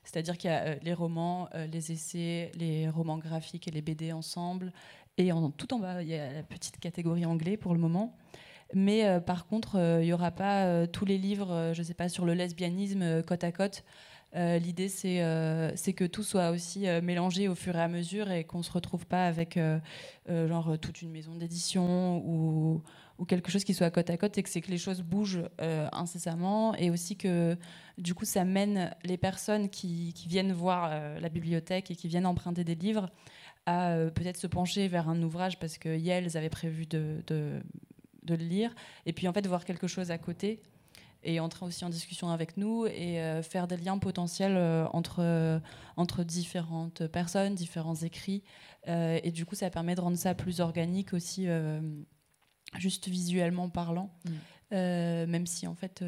C'est-à-dire qu'il y a euh, les romans, euh, les essais, les romans graphiques et les BD ensemble. Et tout en bas, il y a la petite catégorie anglais pour le moment. Mais euh, par contre, il n'y aura pas tous les livres, je ne sais pas, sur le lesbianisme côte à côte. L'idée, c'est que tout soit aussi mélangé au fur et à mesure et qu'on ne se retrouve pas avec genre toute une maison d'édition ou, quelque chose qui soit côte à côte et que c'est que les choses bougent incessamment et aussi que du coup, ça mène les personnes qui, viennent voir euh, la bibliothèque et qui viennent emprunter des livres à euh, peut-être se pencher vers un ouvrage parce que elles avaient prévu de, le lire, et puis en fait voir quelque chose à côté et entrer aussi en discussion avec nous et euh, faire des liens potentiels entre, entre différentes personnes, différents écrits. et du coup, ça permet de rendre ça plus organique aussi, juste visuellement parlant, mmh. même si en fait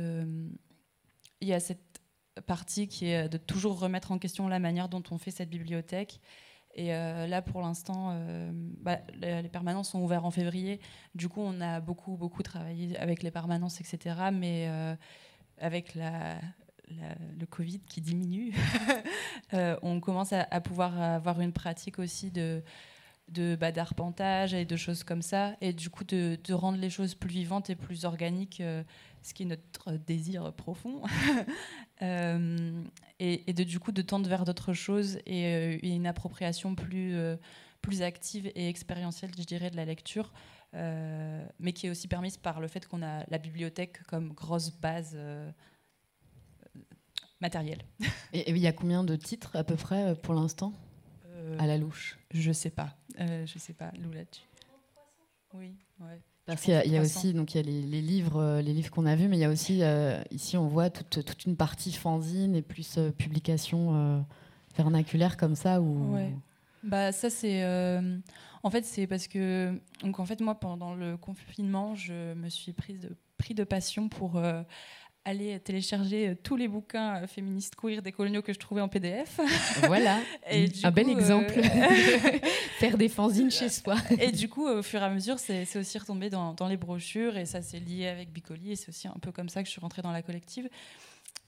il y a cette partie qui est de toujours remettre en question la manière dont on fait cette bibliothèque. Et euh, là, pour l'instant, euh, bah, les, permanences sont ouvertes en février. Du coup, on a beaucoup, beaucoup travaillé avec les permanences, etc. Mais euh, avec le Covid qui diminue, on commence à, pouvoir avoir une pratique aussi de, de bah, d'arpentage et de choses comme ça. Et du coup, de, rendre les choses plus vivantes et plus organiques ce qui est notre désir profond, euh, et, de, du coup de tendre vers d'autres choses et, euh, une appropriation plus, euh, plus active et expérientielle, je dirais, de la lecture, mais qui est aussi permise par le fait qu'on a la bibliothèque comme grosse base matérielle. Et il y a combien de titres à peu près pour l'instant? À la louche Je sais pas, je sais pas, Lou là-dessus. Oui, ouais. Parce qu'il y a, aussi donc il y a les, livres, euh, les livres qu'on a vus, mais il y a aussi euh, ici on voit toute, toute, une partie fanzine et plus euh, publication vernaculaire comme ça ou. Bah ça c'est en fait c'est parce que donc en fait moi pendant le confinement je me suis prise de, pris de passion pour aller télécharger euh, tous les bouquins euh, féministes queer des coloniaux que je trouvais en PDF. Voilà, un bel euh, exemple. Faire des fanzines chez soi. Et du coup, au fur et à mesure, c'est aussi retombé dans, les brochures et ça c'est lié avec Bicoli et c'est aussi un peu comme ça que je suis rentrée dans la collective.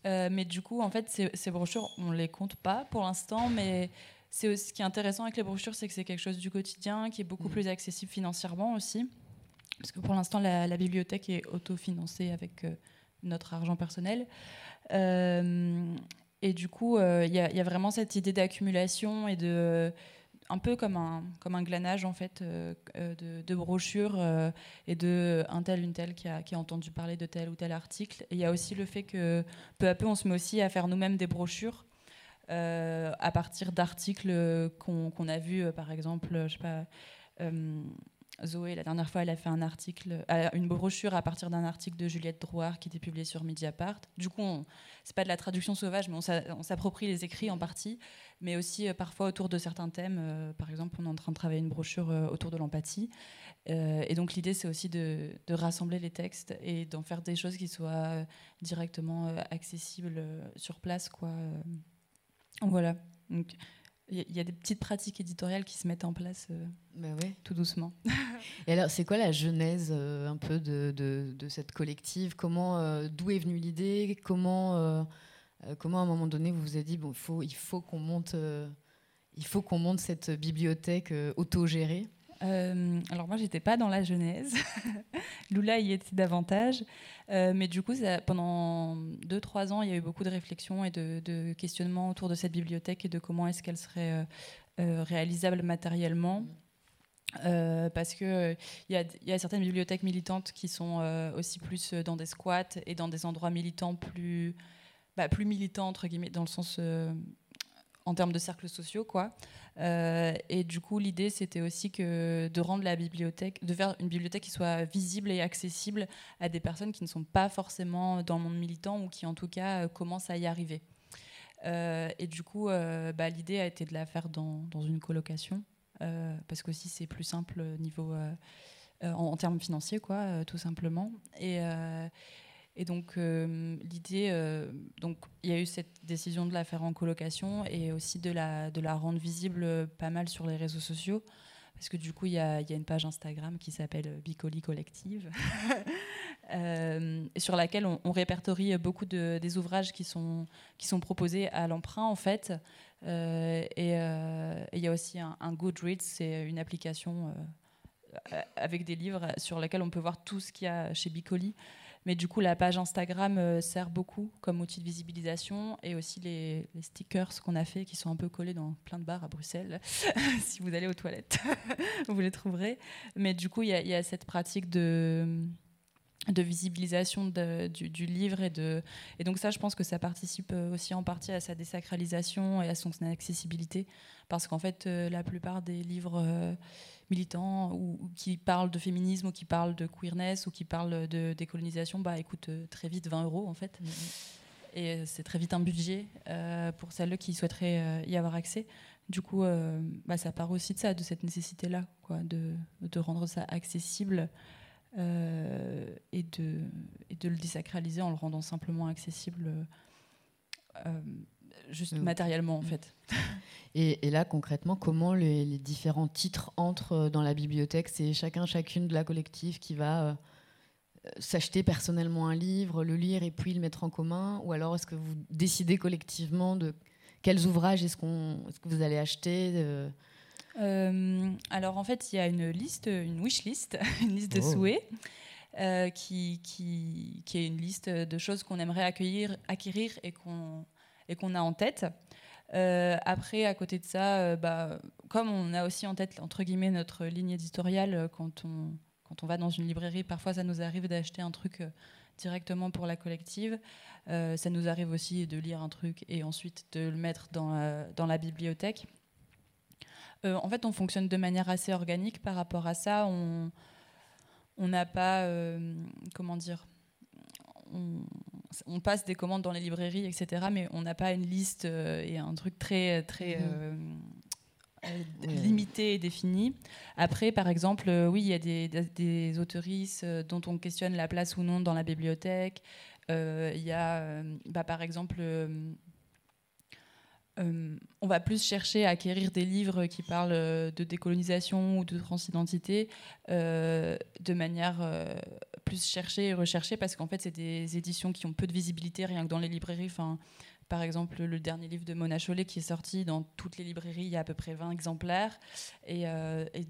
mais du coup, en fait, ces, brochures, on les compte pas pour l'instant, mais c'est ce qui est intéressant avec les brochures, c'est que c'est quelque chose du quotidien, qui est beaucoup mmh. plus accessible financièrement aussi. Parce que pour l'instant, la, bibliothèque est autofinancée avec notre argent personnel. et du coup, il y, a vraiment cette idée d'accumulation et de un peu comme un, comme un glanage en fait euh, euh, de, brochures euh, et de un tel une telle qui a, qui a, entendu parler de tel ou tel article. Et il y a aussi le fait que peu à peu on se met aussi à faire nous-mêmes des brochures à partir d'articles qu'on a vus par exemple, je sais pas. Zoé, la dernière fois, elle a fait un article, une brochure à partir d'un article de Juliette Drouard qui était publié sur Mediapart. Du coup, c'est pas de la traduction sauvage, mais on s'approprie les écrits en partie mais aussi euh, parfois autour de certains thèmes. Euh, par exemple, on est en train de travailler une brochure euh, autour de l'empathie. et donc l'idée, c'est aussi de, rassembler les textes et d'en faire des choses qui soient directement accessibles sur place. Quoi. Voilà. Donc, il y a des petites pratiques éditoriales qui se mettent en place bah tout doucement. Et alors, c'est quoi la genèse un peu de, de, cette collective? Comment, d'où est venue l'idée? Comment euh, comment à un moment donné vous vous êtes dit bon, il faut, il faut qu'on monte, euh, il faut qu'on monte cette bibliothèque euh, alors moi j'étais pas dans la genèse, Lula y était davantage, mais du coup pendant 2-3 ans il y a eu beaucoup de réflexions et de, questionnements autour de cette bibliothèque et de comment est-ce qu'elle serait réalisable matériellement. parce qu'il il y, a certaines bibliothèques militantes qui sont aussi plus dans des squats et dans des endroits militants plus bah, plus militant, entre guillemets, dans le sens euh, en termes de cercles sociaux, quoi. Euh, et du coup, l'idée, c'était aussi que de rendre la bibliothèque, de faire une bibliothèque qui soit visible et accessible à des personnes qui ne sont pas forcément dans le monde militant ou qui, en tout cas, euh, commencent à y arriver. et du coup, bah, l'idée a été de la faire dans, une colocation, parce qu'aussi c'est plus simple niveau en, en, termes financiers, quoi, tout simplement. Et et donc euh, l'idée, euh, donc il y a eu cette décision de la faire en colocation et aussi de la, de la rendre visible pas mal sur les réseaux sociaux. Parce que du coup, il y a, y a, une page Instagram qui s'appelle Bicoli Collective, euh, sur laquelle on, répertorie beaucoup de, des ouvrages qui sont, qui sont proposés à l'emprunt, en fait. et il y a aussi un, un Goodreads, c'est une application avec des livres sur laquelle on peut voir tout ce qu'il y a chez Bicoli. Mais du coup, la page Instagram euh, sert beaucoup comme outil de visibilisation et aussi les, stickers qu'on a fait qui sont un peu collés dans plein de bars à Bruxelles. si vous allez aux toilettes, vous les trouverez. Mais du coup, il y, a cette pratique de visibilisation du, livre et donc ça je pense que ça participe euh, aussi en partie à sa désacralisation et à son accessibilité parce qu'en fait euh, la plupart des livres militants ou, qui parlent de féminisme ou qui parlent de queerness ou qui parlent de décolonisation, bah, écoute euh, très vite 20 euros en fait. Mm, mm. Et euh, c'est très vite un budget euh, pour celles qui souhaiteraient y avoir accès. Du coup, bah, ça part aussi de ça, de cette nécessité-là, quoi, de, de, rendre ça accessible et, de, et de le désacraliser en le rendant simplement accessible juste matériellement en mm. fait. Et, là, concrètement, comment les, différents titres entrent euh, dans la bibliothèque? C'est chacun, chacune de la collective qui va euh, s'acheter personnellement un livre, le lire et puis le mettre en commun? Ou alors est-ce que vous décidez collectivement de quels ouvrages est-ce, qu'on, est-ce que vous allez acheter euh, Alors en fait, il y a une liste, une wish list, une liste de oh. souhaits. qui, qui, qui, est une liste de choses qu'on aimerait accueillir, acquérir et qu'on, et qu'on a en tête. Euh, après, à côté de ça, euh, bah, comme on a aussi en tête, entre guillemets, notre ligne éditoriale, euh, quand on, va dans une librairie, parfois ça nous arrive d'acheter un truc directement pour la collective. ça nous arrive aussi de lire un truc et ensuite de le mettre dans la bibliothèque. en fait, on fonctionne de manière assez organique par rapport à ça. On n'a pas, comment dire, on, passe des commandes dans les librairies, etc. Mais on n'a pas une liste euh, et un truc très, très mhm. euh, euh, limité et défini. Après, par exemple, oui, il y a des, des, autoristes dont on questionne la place ou non dans la bibliothèque. Il y a, bah, par exemple, on va plus chercher à acquérir des livres qui parlent de décolonisation ou de transidentité de manière plus chercher et rechercher parce qu'en fait, c'est des éditions qui ont peu de visibilité, rien que dans les librairies. Enfin, par exemple, le dernier livre de Mona Chollet qui est sorti dans toutes les librairies, il y a à peu près 20 exemplaires, et,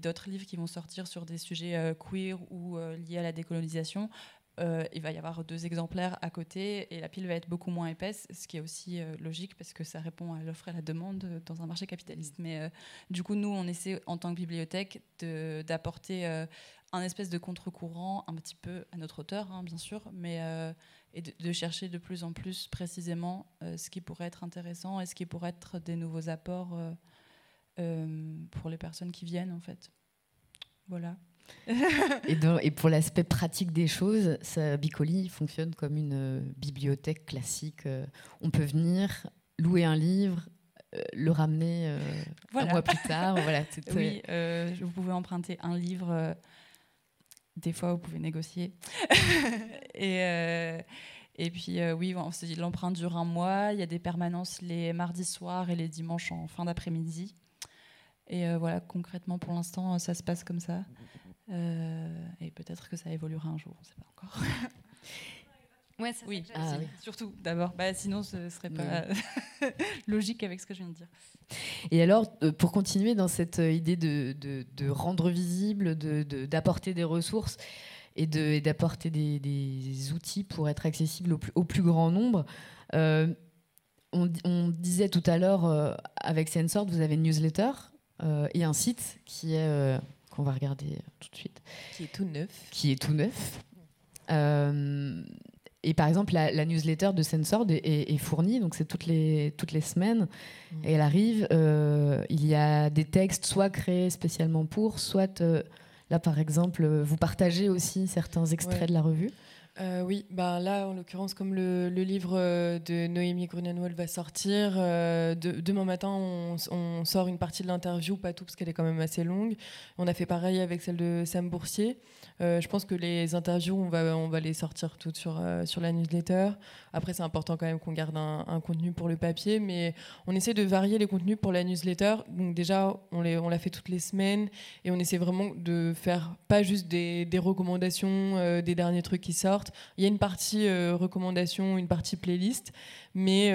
d'autres livres qui vont sortir sur des sujets queer ou liés à la décolonisation. il va y avoir deux exemplaires à côté et la pile va être beaucoup moins épaisse, ce qui est aussi logique parce que ça répond à l'offre et à la demande dans un marché capitaliste. Mais du coup, nous, on essaie en tant que bibliothèque d'apporter un espèce de contre-courant, un petit peu à notre hauteur, hein, bien sûr, mais euh, et de, chercher de plus en plus précisément euh, ce qui pourrait être intéressant et ce qui pourrait être des nouveaux apports euh, pour les personnes qui viennent, en fait. Voilà. et, et, pour l'aspect pratique des choses, ça, Bicoli fonctionne comme une bibliothèque classique. on peut venir, louer un livre, le ramener un mois plus tard. voilà, oui, vous pouvez emprunter un livre des fois, vous pouvez négocier. et, euh, et puis, euh, oui, l'emprunt dure un mois. Il y a des permanences les mardis soirs et les dimanches en fin d'après-midi. Et euh, voilà, concrètement, pour l'instant, ça se passe comme ça. et peut-être que ça évoluera un jour, on ne sait pas encore. Ouais, oui. Ah, oui. surtout d'abord. Bah, sinon, ce serait pas logique avec ce que je viens de dire. Et alors, euh, pour continuer dans cette euh, idée de, de, rendre visible, d'apporter des ressources et d'apporter des, des, outils pour être accessible au plus, au plus grand nombre, euh, on, on, disait tout à l'heure avec Sensor, vous avez une newsletter et un site qui est qu'on va regarder tout de suite, qui est tout neuf, qui est tout neuf. Et par exemple, la, newsletter de Sensord est, fournie, donc c'est toutes les, toutes les semaines. Mm. Et elle arrive, euh, il y a des textes soit créés spécialement pour, soit, euh, là par exemple, vous partagez aussi certains extraits de la revue. Euh, oui, bah là, en l'occurrence, comme le, livre de Noémie Grunenwald va sortir, demain matin, on, on, sort une partie de l'interview, pas tout parce qu'elle est quand même assez longue. On a fait pareil avec celle de Sam Boursier. Euh, je pense que les interviews, on va, les sortir toutes sur, euh, sur la newsletter. Après, c'est important quand même qu'on garde un, contenu pour le papier, mais on essaie de varier les contenus pour la newsletter. Donc déjà, on, l'a fait toutes les semaines et on essaie vraiment de faire pas juste des, recommandations, euh, des derniers trucs qui sortent. Il y a une partie recommandations, une partie playlist, mais,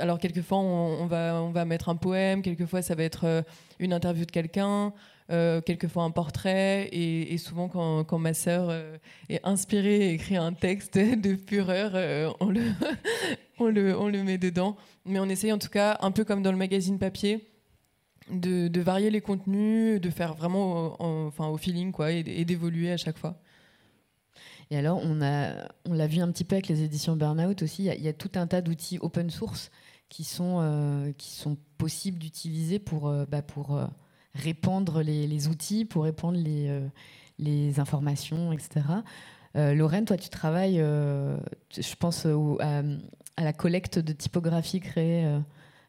alors quelquefois on va mettre un poème, quelquefois ça va être une interview de quelqu'un, euh, quelquefois un portrait, et, souvent quand, ma sœur euh, est inspirée et écrit un texte de fureur, euh, on, le on, le, on le met dedans. Mais on essaye en tout cas, un peu comme dans le magazine papier, de, varier les contenus, de faire vraiment enfin, au feeling quoi, et, d'évoluer à chaque fois. Et alors, on l'a on vu un petit peu avec les éditions Burnout aussi, il y, a tout un tas d'outils open source qui sont, qui sont possibles d'utiliser pour, bah, pour répandre les, outils, pour répandre les, euh, informations, etc. Euh, Lorraine, toi, tu travailles, euh, je pense, à, la collecte de typographie créée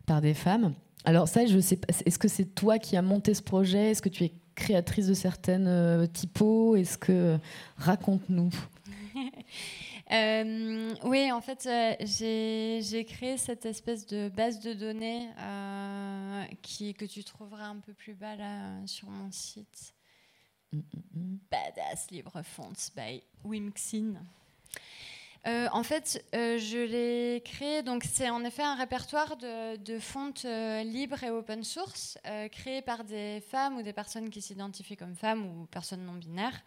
par des femmes. Alors ça, je sais Est-ce que c'est toi qui as monté ce projet? Est-ce que tu es créatrice de certaines typos? Est-ce que raconte-nous Euh, oui, en fait, euh, j'ai créé cette espèce de base de données euh, qui, que tu trouveras un peu plus bas là sur mon site. Mm, mm, mm. Badass Libre Fonts by Wimxin. en fait, je l'ai créé, donc c'est en effet un répertoire de, de fontes libres et open source, créé par des femmes ou des personnes qui s'identifient comme femmes ou personnes non binaires.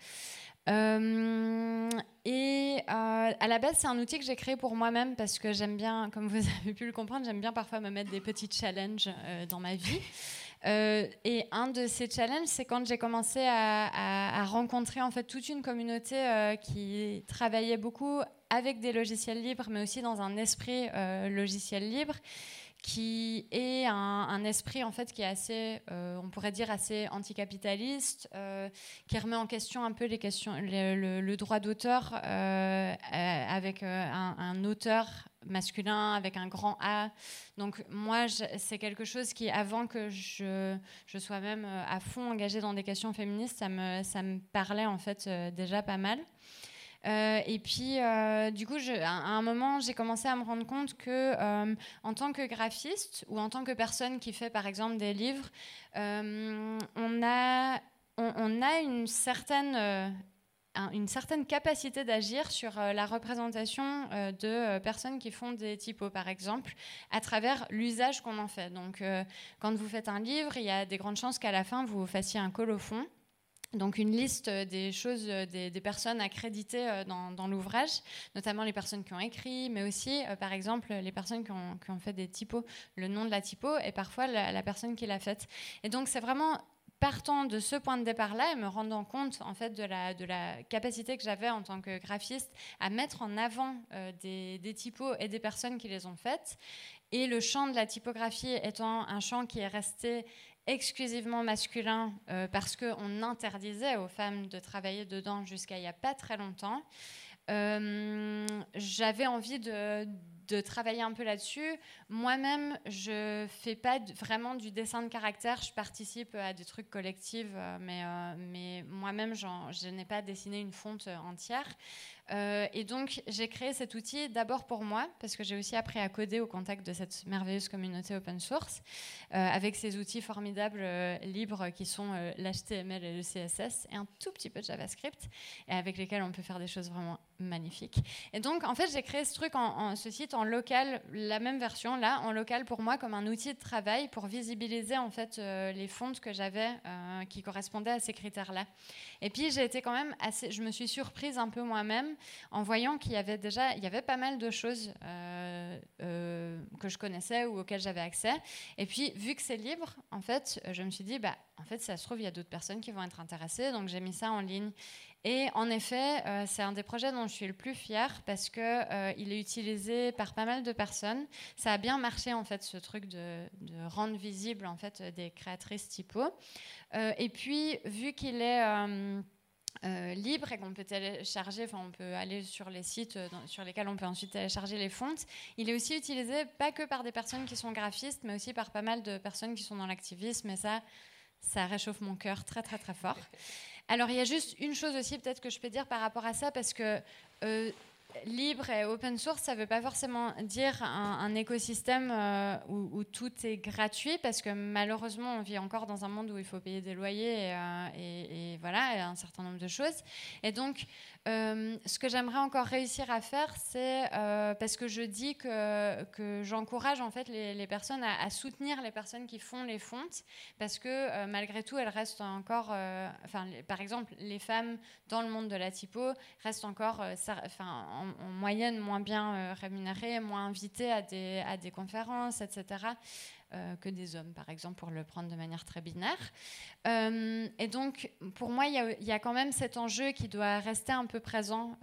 Euh, et euh, à la base, c'est un outil que j'ai créé pour moi-même parce que j'aime bien, comme vous avez pu le comprendre, j'aime bien parfois me mettre des petits challenges euh, dans ma vie. et un de ces challenges, c'est quand j'ai commencé à, à, rencontrer en fait toute une communauté qui travaillait beaucoup avec des logiciels libres, mais aussi dans un esprit logiciel libre qui est un, esprit en fait qui est assez, euh, on pourrait dire assez anticapitaliste, euh, qui remet en question un peu les questions, le, droit d'auteur euh, avec un, auteur masculin avec un grand A. Donc moi, c'est quelque chose qui, avant que je, je, sois même à fond engagée dans des questions féministes, ça me, ça me parlait en fait déjà pas mal. Euh, et puis, euh, du coup, à un moment, j'ai commencé à me rendre compte que, euh, en tant que graphiste ou en tant que personne qui fait, par exemple, des livres, on a, une certaine une certaine capacité d'agir sur la représentation de personnes qui font des typos, par exemple, à travers l'usage qu'on en fait. Donc, quand vous faites un livre, il y a des grandes chances qu'à la fin, vous fassiez un colophon donc une liste des choses, des, personnes accréditées euh, dans, l'ouvrage, notamment les personnes qui ont écrit, mais aussi, euh, par exemple, les personnes qui ont, fait des typos, le nom de la typo et parfois la, personne qui l'a faite. Et donc c'est vraiment partant de ce point de départ-là et me rendant compte en fait de la, capacité que j'avais en tant que graphiste à mettre en avant euh, des, typos et des personnes qui les ont faites. Et le champ de la typographie étant un champ qui est resté exclusivement masculin euh, parce qu'on interdisait aux femmes de travailler dedans jusqu'à il n'y a pas très longtemps. Euh, j'avais envie de, travailler un peu là-dessus. Moi-même, je fais pas vraiment du dessin de caractère. Je participe à des trucs collectifs, euh, mais moi-même, je n'ai pas dessiné une fonte entière. Euh, et donc, j'ai créé cet outil d'abord pour moi, parce que j'ai aussi appris à coder au contact de cette merveilleuse communauté open source, euh, avec ces outils formidables euh, libres qui sont l'HTML et le CSS, et un tout petit peu de JavaScript, et avec lesquels on peut faire des choses vraiment magnifiques. Et donc, en fait, j'ai créé ce truc, ce site en local, la même version, là, en local pour moi, comme un outil de travail pour visibiliser en fait les fontes que j'avais qui correspondaient à ces critères-là. Et puis, j'ai été quand même assez, je me suis surprise un peu moi-même en voyant qu'il y avait déjà il y avait pas mal de choses euh, euh, que je connaissais ou auxquelles j'avais accès. Et puis, vu que c'est libre, en fait, je me suis dit, bah, en fait, ça se trouve, il y a d'autres personnes qui vont être intéressées. Donc, j'ai mis ça en ligne. Et en effet, euh, c'est un des projets dont je suis le plus fière parce que il est utilisé par pas mal de personnes. Ça a bien marché en fait, ce truc de, de rendre visible en fait des créatrices typo. et puis, vu qu'il est euh, libre et qu'on peut télécharger, enfin on peut aller sur les sites euh, sur lesquels on peut ensuite télécharger les fontes. Il est aussi utilisé pas que par des personnes qui sont graphistes, mais aussi par pas mal de personnes qui sont dans l'activisme et ça, ça réchauffe mon cœur très très très fort. Alors il y a juste une chose aussi peut-être que je peux dire par rapport à ça parce que euh, libre et open source, ça ne veut pas forcément dire un, écosystème euh, où, tout est gratuit, parce que malheureusement, on vit encore dans un monde où il faut payer des loyers et, euh, voilà, un certain nombre de choses. Et donc, euh, ce que j'aimerais encore réussir à faire, c'est parce que je dis que, que j'encourage en fait les, personnes à, soutenir les personnes qui font les fontes, parce que malgré tout, elles restent encore, enfin, par exemple, les femmes dans le monde de la typo restent encore, enfin, en, moyenne moins bien euh, rémunérés, moins invités à des, à des conférences, etc., euh, que des hommes, par exemple, pour le prendre de manière très binaire. Euh, et donc, pour moi, il y, a quand même cet enjeu qui doit rester un peu présent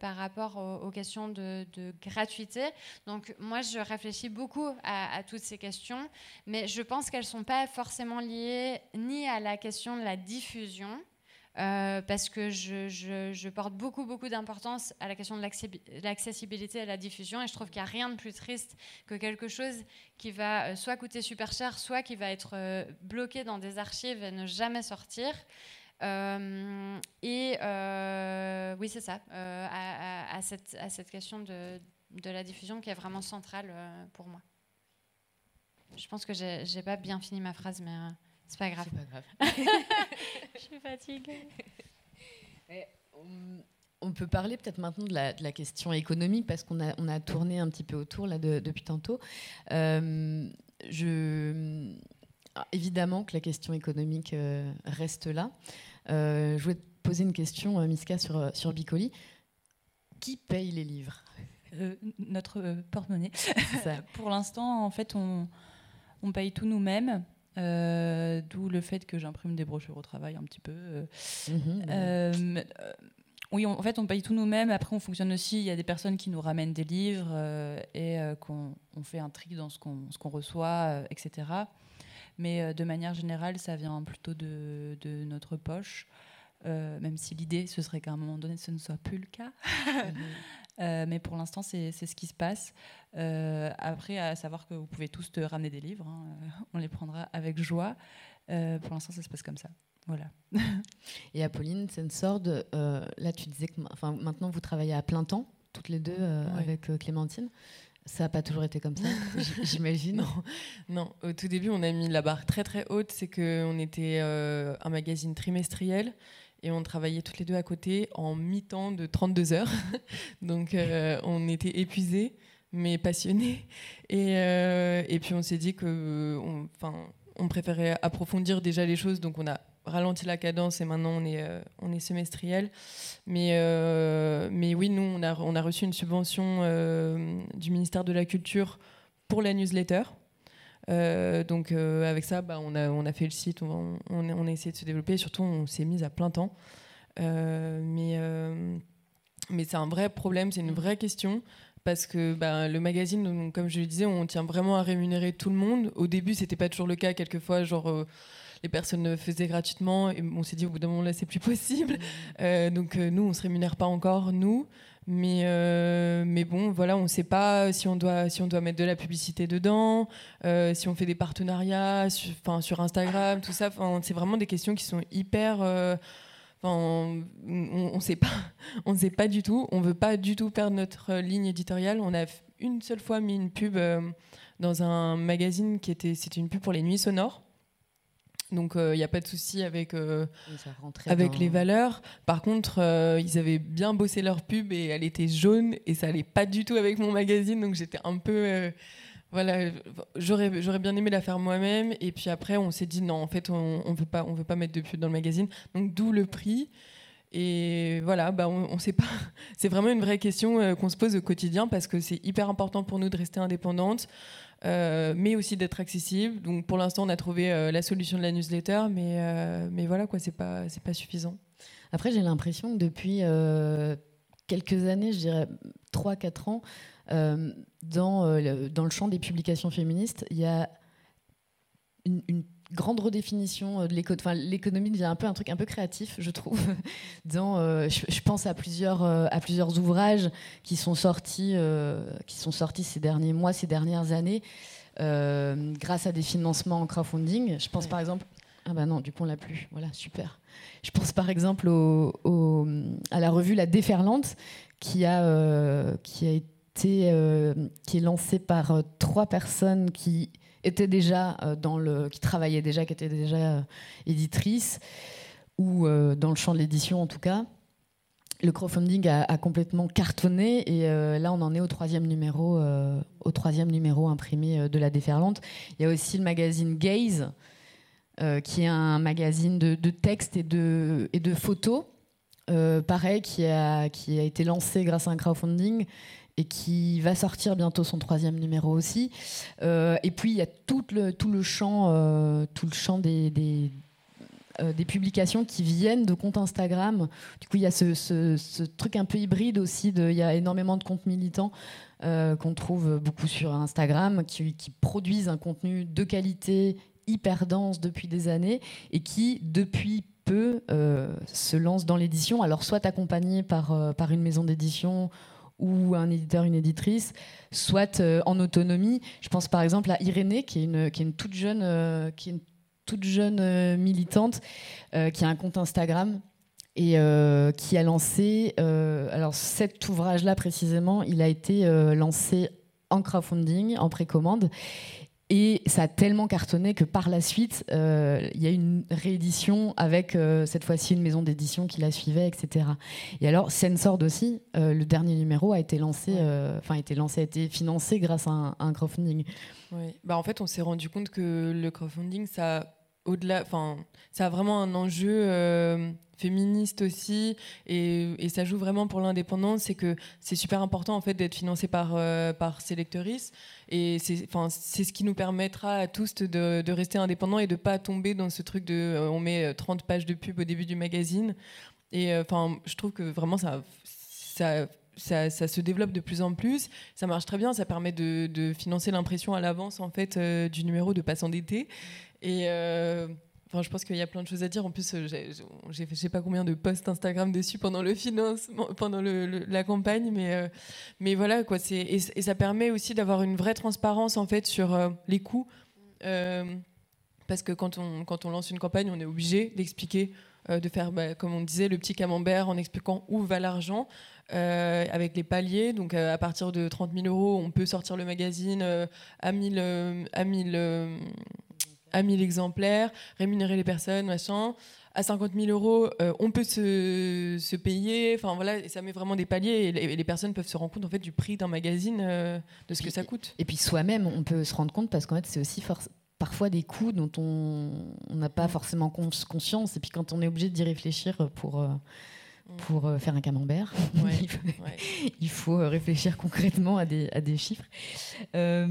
par rapport aux, questions de, gratuité. Donc, moi, je réfléchis beaucoup à, à toutes ces questions, mais je pense qu'elles ne sont pas forcément liées ni à la question de la diffusion, euh, parce que je, porte beaucoup, beaucoup d'importance à la question de l'accessibilité et la diffusion, et je trouve qu'il n'y a rien de plus triste que quelque chose qui va euh, soit coûter super cher, soit qui va être euh, bloqué dans des archives et ne jamais sortir. et oui, c'est ça, à, cette, à, cette, question de, de, la diffusion qui est vraiment centrale pour moi. Je pense que j'ai pas bien fini ma phrase, mais... C'est pas grave. Pas grave. Je suis fatiguée. on, peut parler peut-être maintenant de la, de la, question économique parce qu'on a, on a tourné un petit peu autour là depuis tantôt. Euh, je, évidemment que la question économique euh, reste là. Euh, je voulais te poser une question, Miska, sur, sur Bicoli. Qui paye les livres? Notre porte-monnaie. Pour l'instant, en fait, on, on paye tout nous-mêmes. Euh, d'où le fait que j'imprime des brochures au travail un petit peu. Euh, mhm. euh, oui, en fait, on paye tout nous-mêmes. Après, on fonctionne aussi. Il y a des personnes qui nous ramènent des livres et qu'on on fait un tri dans ce qu'on reçoit, etc. Mais de manière générale, ça vient plutôt de, de notre poche. même si l'idée, ce serait qu'à un moment donné, ce ne soit plus le cas. Mhm. Euh, mais pour l'instant, c'est ce qui se passe. Euh, après, à savoir que vous pouvez tous te ramener des livres, hein, euh, on les prendra avec joie. pour l'instant, ça se passe comme ça. Voilà. Et Apolline Sensord, là, tu disais que enfin, maintenant vous travaillez à plein temps, toutes les deux, avec Clémentine. Ça n'a pas toujours été comme ça, j'imagine. Non. non, au tout début, on a mis la barre très très haute. C'est qu'on était un magazine trimestriel et on travaillait toutes les deux à côté en mi-temps de 32 heures. Donc on était épuisés mais passionnés. Et, et puis on s'est dit que, enfin, on, préférait approfondir déjà les choses, donc on a ralenti la cadence et maintenant on est, on est semestriel. Mais, mais oui, nous, on a, on a reçu une subvention du ministère de la Culture pour la newsletter. Euh, donc euh, avec ça, bah, on, a, on a fait le site, on, on, a essayé de se développer, et surtout on s'est mis à plein temps. Euh, mais mais c'est un vrai problème, c'est une vraie question. Parce que bah, le magazine, comme je le disais, on tient vraiment à rémunérer tout le monde. Au début, c'était pas toujours le cas. Quelquefois, genre, les personnes le faisaient gratuitement. Et on s'est dit, au bout d'un moment, là, c'est plus possible. Mmh. donc, nous, on se rémunère pas encore, nous. Mais, euh, mais bon, voilà, on ne sait pas si on, doit, si on doit mettre de la publicité dedans, euh, si on fait des partenariats sur, sur Instagram, tout ça. C'est vraiment des questions qui sont hyper. Euh, on ne sait pas, on sait pas du tout. On veut pas du tout perdre notre ligne éditoriale. On a une seule fois mis une pub dans un magazine qui était, c'était une pub pour les nuits sonores. Donc il euh, n'y a pas de souci avec, euh, avec les valeurs. Par contre, euh, ils avaient bien bossé leur pub et elle était jaune et ça allait pas du tout avec mon magazine. Donc j'étais un peu... voilà, j'aurais, bien aimé la faire moi-même. Et puis après, on s'est dit non, en fait, on ne veut, pas, veut pas mettre de pub dans le magazine. Donc d'où le prix. Et voilà, bah on, on sait pas. C'est vraiment une vraie question qu'on se pose au quotidien parce que c'est hyper important pour nous de rester indépendante. Euh, mais aussi d'être accessible. Donc pour l'instant, on a trouvé euh, la solution de la newsletter, mais, euh, mais voilà, quoi, c'est pas, pas suffisant. Après, j'ai l'impression que depuis quelques années, je dirais 3-4 ans, dans, le, dans le champ des publications féministes, il y a une grande redéfinition euh, de l'économie. Enfin, l'économie devient un peu un truc un peu créatif, je trouve. Dans, euh, je, pense à plusieurs, euh, à plusieurs ouvrages qui sont sortis, qui sont sortis ces derniers mois, ces dernières années, grâce à des financements en crowdfunding. Je pense par exemple. Ah bah non, l'a plus. Voilà, super. Je pense par exemple au, à la revue La Déferlante, qui a, qui a été, qui est lancée par trois personnes qui était déjà euh, dans le, qui travaillait déjà, qui était déjà euh, éditrice, ou euh, dans le champ de l'édition en tout cas. Le crowdfunding a, complètement cartonné et là on en est au troisième numéro, au troisième numéro imprimé de la déferlante. Il y a aussi le magazine Gaze, qui est un magazine de, de textes et de, et de photos, pareil, qui a, qui a été lancé grâce à un crowdfunding et qui va sortir bientôt son troisième numéro aussi. Euh, et puis il y a tout le, tout le champ, euh, tout le champ des, euh, des, publications qui viennent de comptes Instagram. Du coup, il y a ce, ce, truc un peu hybride aussi. il y a énormément de comptes militants qu'on trouve beaucoup sur Instagram qui, qui, produisent un contenu de qualité hyper dense depuis des années et qui, depuis peu, se lancent dans l'édition. Alors, soit accompagnés par, par une maison d'édition ou un éditeur, une éditrice, soit euh, en autonomie. Je pense par exemple à Irénée, qui est une, toute jeune, euh, qui est une toute jeune euh, militante, qui a un compte Instagram et qui a lancé, alors cet ouvrage-là précisément, il a été lancé en crowdfunding, en précommande. Et ça a tellement cartonné que par la suite, euh, il y a une réédition avec euh, cette fois-ci une maison d'édition qui la suivait, etc. Et alors, Sensord aussi, euh, le dernier numéro a été lancé, enfin, a été lancé, a été financé grâce à un, crowdfunding. Oui. Bah, en fait, on s'est rendu compte que le crowdfunding, ça au-delà, enfin, ça a vraiment un enjeu féministe aussi, et, ça joue vraiment pour l'indépendance. C'est que c'est super important en fait d'être financé par par ses lectrices. Et c'est ce qui nous permettra à tous de, rester indépendants et de pas tomber dans ce truc de euh, on met 30 euh, pages de pub au début du magazine. Et euh, enfin, je trouve que vraiment ça, ça, ça, se développe de plus en plus. Ça marche très bien. Ça permet de, financer l'impression à l'avance en fait du numéro, de pas s'endetter. Et je pense qu'il y a plein de choses à dire. En plus, euh, j'ai fait je sais pas combien de posts Instagram dessus pendant le financement, pendant la campagne, mais, euh, mais voilà quoi. Et, et, ça permet aussi d'avoir une vraie transparence en fait sur euh, les coûts, parce que quand on quand on lance une campagne, on est obligé d'expliquer, de faire bah, comme on disait le petit camembert en expliquant où va l'argent. avec les paliers. Donc à partir de 30 000 euros, on peut sortir le magazine à 1000, à 1000 à 1000 exemplaires, rémunérer les personnes, machin. À 50 000 euros, euh, on peut se, se, payer. Enfin voilà, et ça met vraiment des paliers et les, personnes peuvent se rendre compte en fait du prix d'un magazine, euh, de ce que ça coûte. Et puis soi-même, on peut se rendre compte parce qu'en fait, c'est aussi parfois des coûts dont on n'a pas forcément conscience. Et puis quand on est obligé d'y réfléchir pour Mm. Pour euh, faire un camembert. il, faut, euh, réfléchir concrètement à des, à des chiffres. Euh,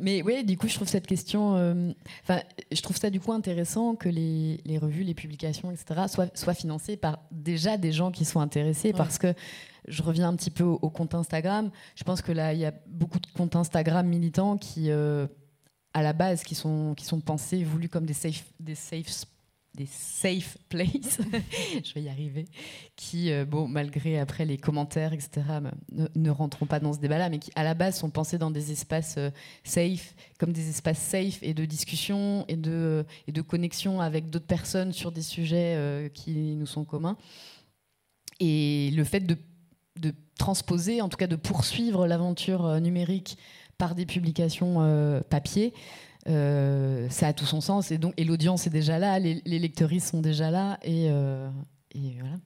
mais oui, du coup, je trouve cette question. Enfin, je trouve ça du coup intéressant que les, les, revues, les publications, etc., soient, soient financées par déjà des gens qui sont intéressés, parce que je reviens un petit peu au, compte Instagram. Je pense que là, il y a beaucoup de comptes Instagram militants qui, à la base, qui sont, qui sont pensés, voulus comme des safe, des safe des safe places, je vais y arriver, qui, euh, bon, malgré après les commentaires, etc., ne, rentreront pas dans ce débat-là, mais qui à la base sont pensés dans des espaces euh, safe, comme des espaces safe et de discussion et de, et de connexion avec d'autres personnes sur des sujets euh, qui nous sont communs. Et le fait de, de, transposer, en tout cas de poursuivre l'aventure numérique par des publications papier, euh, ça a tout son sens. Et, et l'audience est déjà là, les, les sont déjà là. Et, euh, voilà.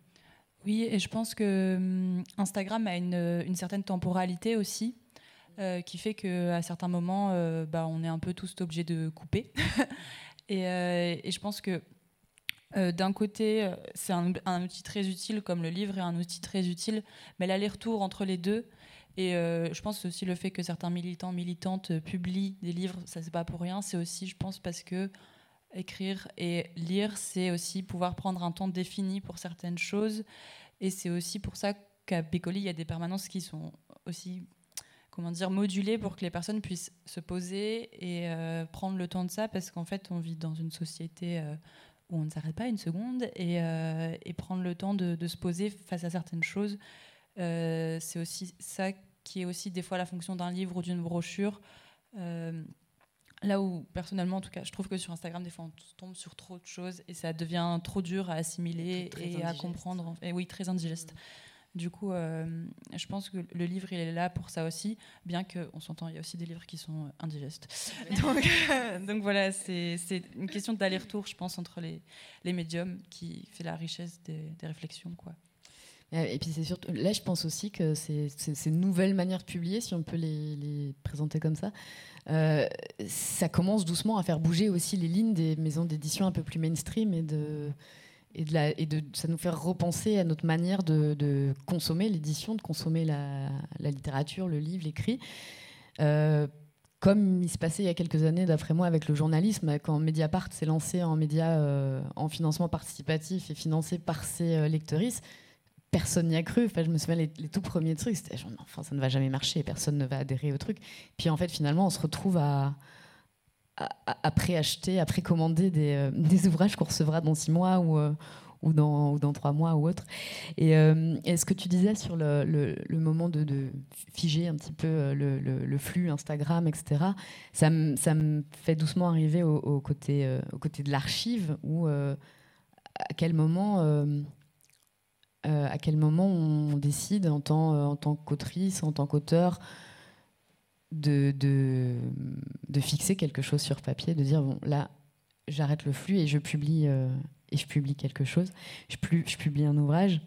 Oui, et je pense que hum, Instagram a une, certaine temporalité aussi. Euh, qui fait qu'à certains moments, bah, on est un peu tous obligés de couper. et, et, je pense que d'un côté, c'est un, un, outil très utile, comme le livre est un outil très utile, mais l'aller-retour entre les deux, et euh, je pense aussi le fait que certains militants, militantes euh, publient des livres, ça c'est pas pour rien. C'est aussi, je pense, parce que écrire et lire, c'est aussi pouvoir prendre un temps défini pour certaines choses. Et c'est aussi pour ça qu'à Bécoli, il y a des permanences qui sont aussi comment dire, modulées pour que les personnes puissent se poser et euh, prendre le temps de ça, parce qu'en fait, on vit dans une société où on ne s'arrête pas une seconde, et, prendre le temps de, se poser face à certaines choses, euh, c'est aussi ça qui est aussi des fois la fonction d'un livre ou d'une brochure. Euh, là où, personnellement, en tout cas, je trouve que sur Instagram, des fois, on tombe sur trop de choses et ça devient trop dur à assimiler et à comprendre. Et oui, très indigeste. Mm. Du coup, euh, je pense que le livre, il est là pour ça aussi, bien qu'on s'entend, il y a aussi des livres qui sont indigestes. donc, donc, voilà, c'est une question d'aller-retour, je pense, entre les, les médiums qui fait la richesse des, des réflexions. quoi. Euh, et puis c'est surtout, là, je pense aussi que ces, nouvelles manières de publier, si on peut les, présenter comme ça, euh, ça commence doucement à faire bouger aussi les lignes des maisons d'édition un peu plus mainstream et de, et de, ça nous fait repenser à notre manière de, consommer l'édition, de consommer la, littérature, le livre, l'écrit. Euh, comme il se passait il y a quelques années, d'après moi, avec le journalisme, quand Mediapart s'est lancé en média en financement participatif et financé par ses lectrices, personne n'y a cru. Enfin, je me souviens, les, tout premiers trucs, c'était genre, enfin, ça ne va jamais marcher, personne ne va adhérer au truc. Puis en fait, finalement, on se retrouve à, à, préacheter, à précommander des, euh, des ouvrages qu'on recevra dans six mois ou, euh, ou, dans, ou dans trois mois ou autre. Et, euh, ce que tu disais sur le, le, moment de, figer un petit peu le, le flux Instagram, etc., ça, me fait doucement arriver au, au côté, au côté de l'archive, où à quel moment euh, à quel moment on décide en tant, euh, qu'autrice, en tant qu'auteur, de, fixer quelque chose sur papier, de dire bon là j'arrête le flux et je publie euh, quelque chose, je publie un ouvrage.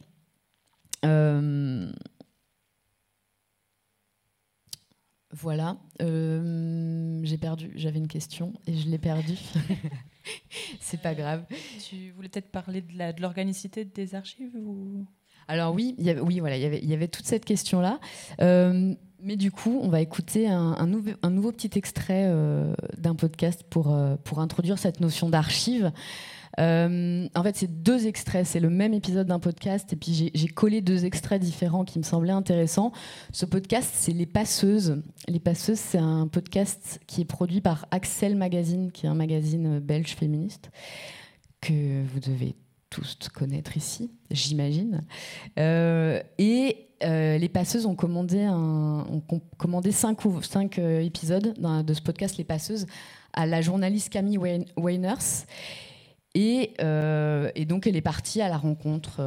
voilà, j'ai perdu, j'avais une question et je l'ai perdue. c'est pas grave. Tu voulais peut-être parler de l'organicité des archives ou... Alors oui, y avait, oui, voilà, il y avait toute cette question-là. Euh, mais du coup, on va écouter un, nouveau, un nouveau, petit extrait euh, d'un podcast pour, euh, pour introduire cette notion d'archive. En fait, c'est deux extraits, c'est le même épisode d'un podcast, et puis j'ai collé deux extraits différents qui me semblaient intéressants. Ce podcast, c'est Les Passeuses. Les Passeuses, c'est un podcast qui est produit par Axel Magazine, qui est un magazine belge féministe que vous devez tous connaître ici, j'imagine. Euh, et euh, les passeuses ont commandé, un, cinq, euh, épisodes de ce podcast Les Passeuses à la journaliste Camille Weiners. Et, et, donc elle est partie à la rencontre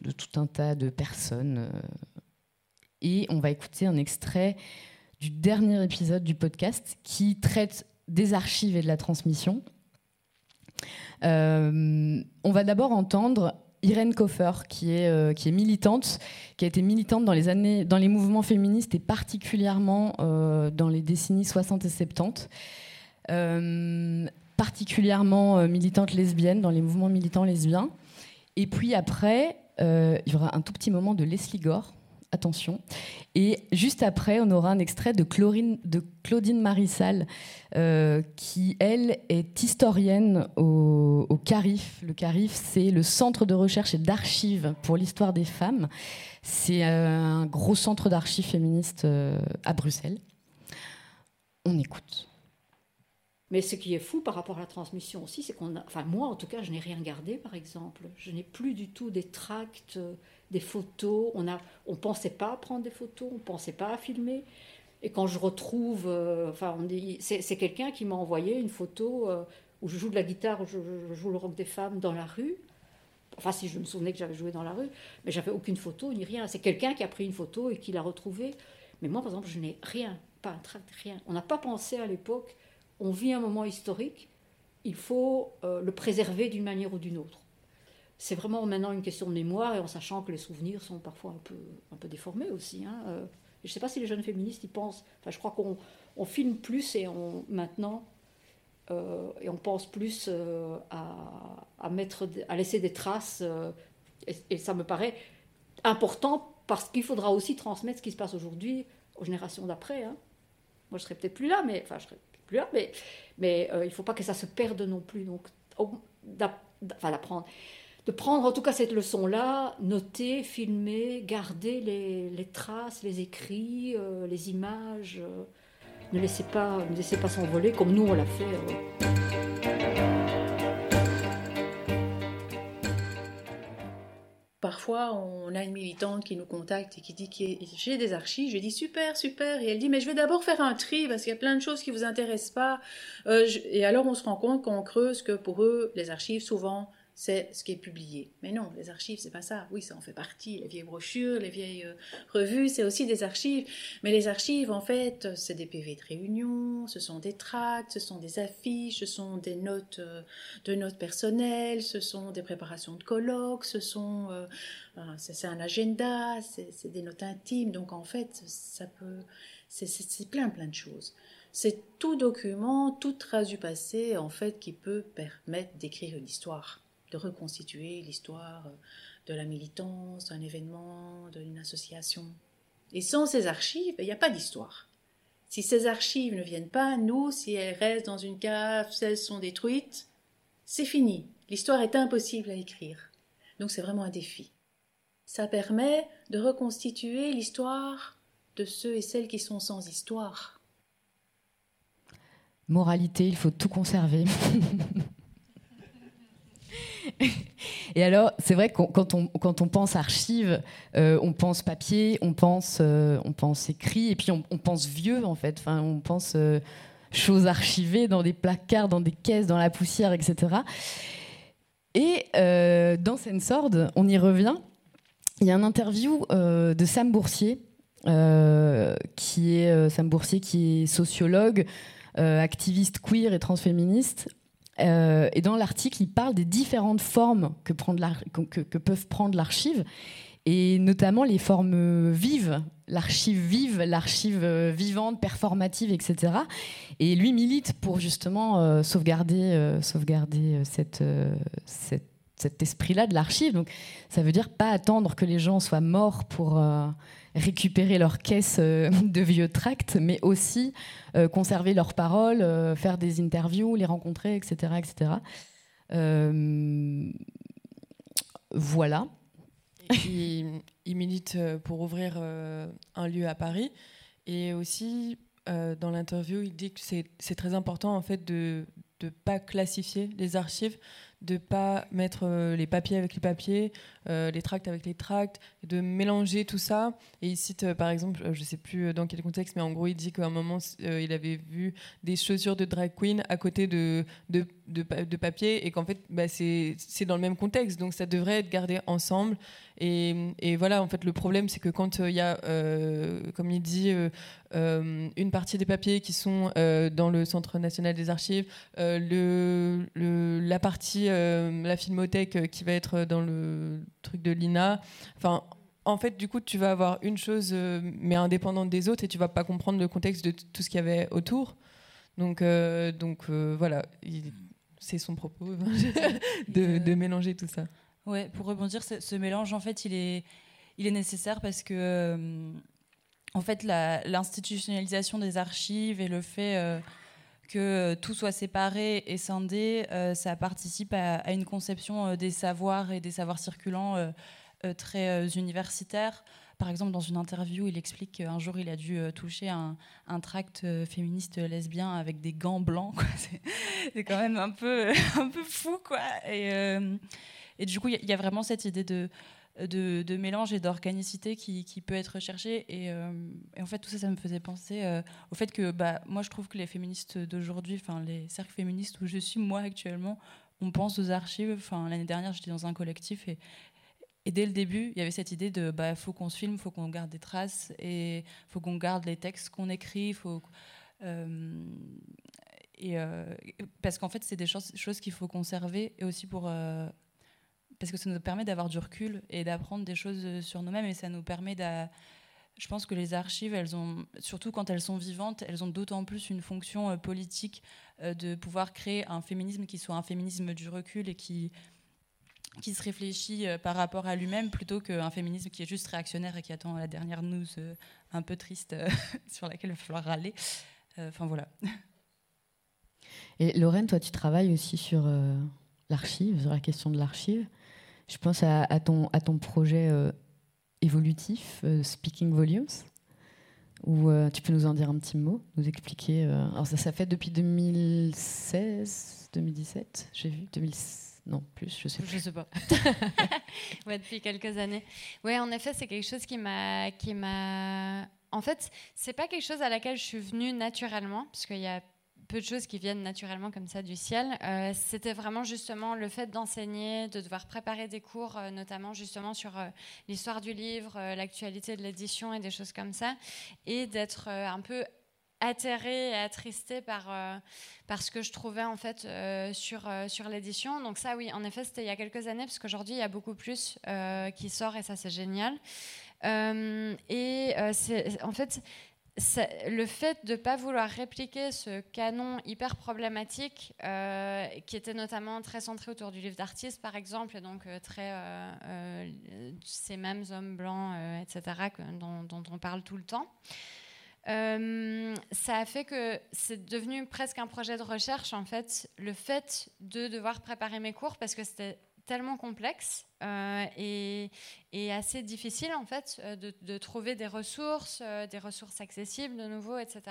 de tout un tas de personnes. et on va écouter un extrait du dernier épisode du podcast qui traite des archives et de la transmission. on va d'abord entendre Irène Koffer, qui est, euh, qui est militante, qui a été militante dans les, années, dans les mouvements féministes et particulièrement euh, dans les décennies 60 et 70. Euh, particulièrement militante lesbienne dans les mouvements militants lesbiens. Et puis après, il y aura un tout petit moment de Leslie Gore, attention. Et juste après, on aura un extrait de, Claudine Marissal, euh, qui, elle, est historienne au, CARIF. Le CARIF, c'est le Centre de recherche et d'archives pour l'histoire des femmes. C'est euh, un gros centre d'archives féministes euh, à Bruxelles. On écoute. Mais ce qui est fou par rapport à la transmission aussi, c'est qu'on a, enfin moi en tout cas, je n'ai rien gardé par exemple. Je n'ai plus du tout des tracts, des photos. On ne on pensait pas à prendre des photos, on pensait pas à filmer. Et quand je retrouve, euh, enfin, c'est, quelqu'un qui m'a envoyé une photo euh, où je joue de la guitare, où je, joue le rock des femmes dans la rue. Enfin, si je me souvenais que j'avais joué dans la rue, mais j'avais aucune photo ni rien. C'est quelqu'un qui a pris une photo et qui l'a retrouvée. Mais moi, par exemple, je n'ai rien, pas un tract, rien. On n'a pas pensé à l'époque on vit un moment historique, il faut euh, le préserver d'une manière ou d'une autre. C'est vraiment maintenant une question de mémoire et en sachant que les souvenirs sont parfois un peu, un peu déformés aussi. Hein. Euh, je ne sais pas si les jeunes féministes y pensent. Enfin, je crois qu'on on filme plus et on, maintenant, euh, et on pense plus à, mettre, à laisser des traces. Et, et, ça me paraît important parce qu'il faudra aussi transmettre ce qui se passe aujourd'hui aux générations d'après. Hein. Moi, je serais peut-être plus là, mais enfin, je serais mais, mais euh, il ne faut pas que ça se perde non plus. Donc, enfin, d'apprendre. De prendre en tout cas cette leçon-là, noter, filmer, garder les, traces, les écrits, euh, les images. Euh, ne ne laissez pas s'envoler comme nous on l'a fait. Parfois, on a une militante qui nous contacte et qui dit que j'ai des archives. Je dis super, super. Et elle dit mais je vais d'abord faire un tri parce qu'il y a plein de choses qui vous intéressent pas. Euh, et alors on se rend compte qu'on creuse que pour eux, les archives souvent c'est ce qui est publié. Mais non, les archives, c'est pas ça. Oui, ça en fait partie. Les vieilles brochures, les vieilles euh, revues, c'est aussi des archives. Mais les archives, en fait, c'est des PV de réunion, ce sont des tracts, ce sont des affiches, ce sont des notes euh, de notes personnelles, ce sont des préparations de colloques, ce sont, euh, c'est un agenda, c'est des notes intimes. Donc en fait, ça peut, c'est plein plein de choses. C'est tout document, toute trace du passé, en fait, qui peut permettre d'écrire une histoire de reconstituer l'histoire de la militance, d'un événement, d'une association. Et sans ces archives, il n'y a pas d'histoire. Si ces archives ne viennent pas nous, si elles restent dans une cave, si elles sont détruites, c'est fini. L'histoire est impossible à écrire. Donc c'est vraiment un défi. Ça permet de reconstituer l'histoire de ceux et celles qui sont sans histoire. Moralité, il faut tout conserver. Et alors, c'est vrai que quand on, quand on pense archives, euh, on pense papier, on pense, euh, on pense écrit, et puis on, pense vieux, en fait. Enfin, on pense euh, choses archivées dans des placards, dans des caisses, dans la poussière, etc. Et dans Sensord, on y revient. Il y a une interview de Sam Boursier, qui est Sam Boursier, qui est sociologue, activiste queer et transféministe, euh, et dans l'article, il parle des différentes formes que, peuvent prendre l'archive, et notamment les formes vives, l'archive vive, l'archive euh, vivante, performative, etc. Et lui milite pour justement euh, sauvegarder, sauvegarder cette, cet esprit-là de l'archive. Donc ça veut dire pas attendre que les gens soient morts pour récupérer leurs caisses euh, de vieux tracts, mais aussi euh, conserver leurs paroles, euh, faire des interviews, les rencontrer, etc. etc. voilà. Il, il, milite pour ouvrir un lieu à Paris. Et aussi, dans l'interview, il dit que c'est très important en fait de ne pas classifier les archives, de pas mettre euh, les papiers avec les papiers, les tracts avec les tracts, de mélanger tout ça. Et il cite euh, par exemple, je sais plus dans quel contexte, mais en gros il dit qu'à un moment il avait vu des chaussures de drag queen à côté de, de, de, de papier et qu'en fait bah, c'est dans le même contexte donc ça devrait être gardé ensemble et, et voilà en fait le problème c'est que quand il y a comme il dit une partie des papiers qui sont dans le centre national des archives le, le, la partie la filmothèque qui va être dans le truc de l'INA enfin en fait, du coup, tu vas avoir une chose, euh, mais indépendante des autres, et tu vas pas comprendre le contexte de tout ce qu'il y avait autour. Donc, euh, donc euh, voilà, c'est son propos de, mélanger tout ça. Ouais, pour rebondir, ce, mélange, en fait, il est, il est nécessaire parce que, en fait, l'institutionnalisation des archives et le fait que tout soit séparé et scindé, ça participe à, une conception des savoirs et des savoirs circulants euh, très euh, universitaire. Par exemple, dans une interview, il explique qu'un jour, il a dû euh, toucher un, tract féministe lesbien avec des gants blancs. C'est quand même un peu, un peu fou. Quoi. Et du coup, il y, a vraiment cette idée de, de, mélange et d'organicité qui, peut être recherchée. Et, en fait, tout ça, ça me faisait penser au fait que bah, moi, je trouve que les féministes d'aujourd'hui, enfin les cercles féministes où je suis moi actuellement, on pense aux archives. Enfin, l'année dernière, j'étais dans un collectif et, dès le début, il y avait cette idée de bah faut qu'on se filme, faut qu'on garde des traces et faut qu'on garde les textes qu'on écrit, faut euh, et euh, parce qu'en fait c'est des choses, choses qu'il faut conserver et aussi pour euh, parce que ça nous permet d'avoir du recul et d'apprendre des choses sur nous-mêmes et ça nous permet de je pense que les archives, elles ont, surtout quand elles sont vivantes, elles ont d'autant plus une fonction politique de pouvoir créer un féminisme qui soit un féminisme du recul et qui, qui se réfléchit euh, par rapport à lui-même plutôt qu'un féminisme qui est juste réactionnaire et qui attend la dernière news euh, un peu triste euh, sur laquelle il va falloir râler. Enfin voilà. Et Lorraine, toi, tu travailles aussi sur l'archive, sur la question de l'archive. Je pense à, ton, à ton projet évolutif, Speaking Volumes, où tu peux nous en dire un petit mot, nous expliquer. alors ça, ça fait depuis 2016, 2017, j'ai vu, 2016 non, plus, je sais Je sais pas. ouais, depuis quelques années. Oui, en effet, c'est quelque chose qui m'a, qui m'a. En fait, c'est pas quelque chose à laquelle je suis venue naturellement, parce qu'il y a de choses qui viennent naturellement comme ça du ciel. Euh, c'était vraiment justement le fait d'enseigner, de devoir préparer des cours, euh, notamment justement sur euh, l'histoire du livre, l'actualité de l'édition et des choses comme ça, et d'être un peu atterrée et attristée par, euh, ce que je trouvais en fait sur, sur l'édition. Donc ça oui, en effet, c'était il y a quelques années, parce qu'aujourd'hui, il y a beaucoup plus qui sort et ça, c'est génial. et en fait... Le fait de ne pas vouloir répliquer ce canon hyper problématique, qui était notamment très centré autour du livre d'artiste, par exemple, et donc très ces mêmes hommes blancs, etc., dont, dont, on parle tout le temps, euh, ça a fait que c'est devenu presque un projet de recherche, en fait, le fait de devoir préparer mes cours parce que c'était tellement complexe euh, et, assez difficile en fait euh, de, trouver des ressources, euh, des ressources accessibles de nouveau, etc.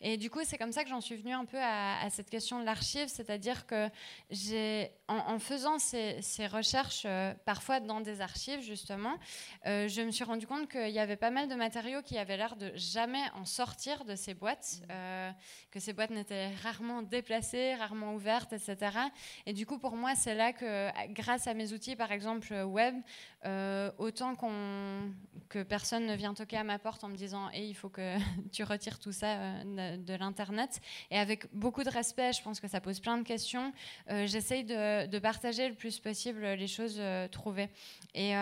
Et du coup, c'est comme ça que j'en suis venue un peu à, cette question de l'archive, c'est-à-dire que j'ai, en, faisant ces, recherches, parfois dans des archives justement, je me suis rendu compte qu'il y avait pas mal de matériaux qui avaient l'air de jamais en sortir de ces boîtes, que ces boîtes n'étaient rarement déplacées, rarement ouvertes, etc. Et du coup, pour moi, c'est là que, grâce à mes outils, par exemple, web, euh, autant que personne ne vient toquer à ma porte en me disant et il faut que tu retires tout ça euh, de, l'internet. Et avec beaucoup de respect, je pense que ça pose plein de questions. Euh, j'essaye de, de, partager le plus possible les choses trouvées. Et,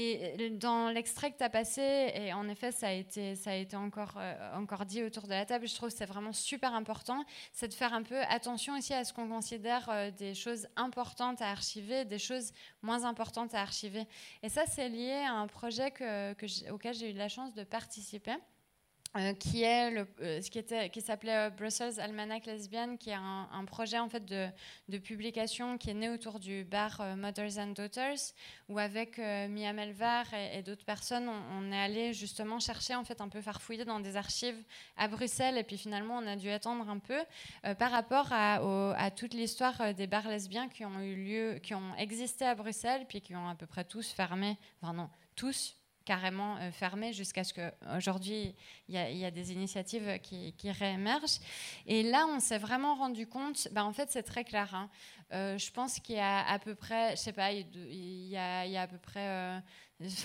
et dans l'extrait que tu as passé, et en effet, ça a été, euh, encore dit autour de la table, je trouve que c'est vraiment super important, c'est de faire un peu attention aussi à ce qu'on considère euh, des choses importantes à archiver, des choses moins importantes à archiver. Et ça, c'est lié à un projet que, que auquel j'ai eu la chance de participer. Euh, qui est euh, ce qui était qui s'appelait euh, Brussels Almanac Lesbian, qui est un, projet en fait de, de, publication qui est né autour du bar Mothers and Daughters, où avec Mia Melvar et, d'autres personnes, on, est allé justement chercher en fait un peu farfouiller dans des archives à Bruxelles, et puis finalement on a dû attendre un peu par rapport à, à toute l'histoire des bars lesbiens qui ont eu lieu, qui ont existé à Bruxelles, puis qui ont à peu près tous fermé, enfin non, tous carrément fermés jusqu'à ce qu'aujourd'hui, il y, y, a des initiatives qui, réémergent. Et là, on s'est vraiment rendu compte, bah, en fait, c'est très clair. Hein. je pense qu'il y a à peu près, je sais pas, il y a, il y a à peu près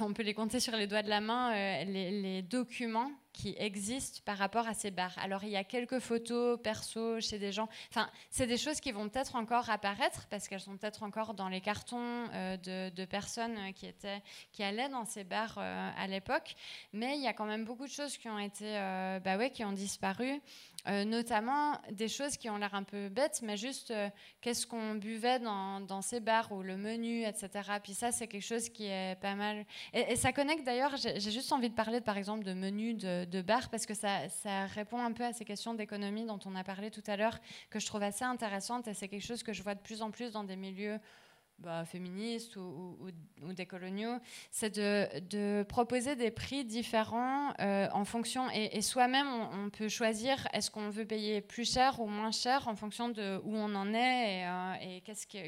on peut les compter sur les doigts de la main, euh, les, documents qui existent par rapport à ces bars. Alors il y a quelques photos perso chez des gens. Enfin, c'est des choses qui vont peut-être encore apparaître parce qu'elles sont peut-être encore dans les cartons euh, de, personnes qui étaient, qui allaient dans ces bars euh, à l'époque. Mais il y a quand même beaucoup de choses qui ont été, bah ouais, qui ont disparu. Euh, notamment des choses qui ont l'air un peu bêtes, mais juste euh, qu'est-ce qu'on buvait dans, dans, ces bars ou le menu, etc. Puis ça, c'est quelque chose qui est pas mal. Et, ça connecte d'ailleurs, j'ai juste envie de parler par exemple de menu de, de parce que ça, ça, répond un peu à ces questions d'économie dont on a parlé tout à l'heure, que je trouve assez intéressantes et c'est quelque chose que je vois de plus en plus dans des milieux bah, féministes ou, ou, des coloniaux, c'est de, proposer des prix différents euh, en fonction, et, soi-même on, peut choisir est-ce qu'on veut payer plus cher ou moins cher en fonction de où on en est et, euh, qu'est-ce qui,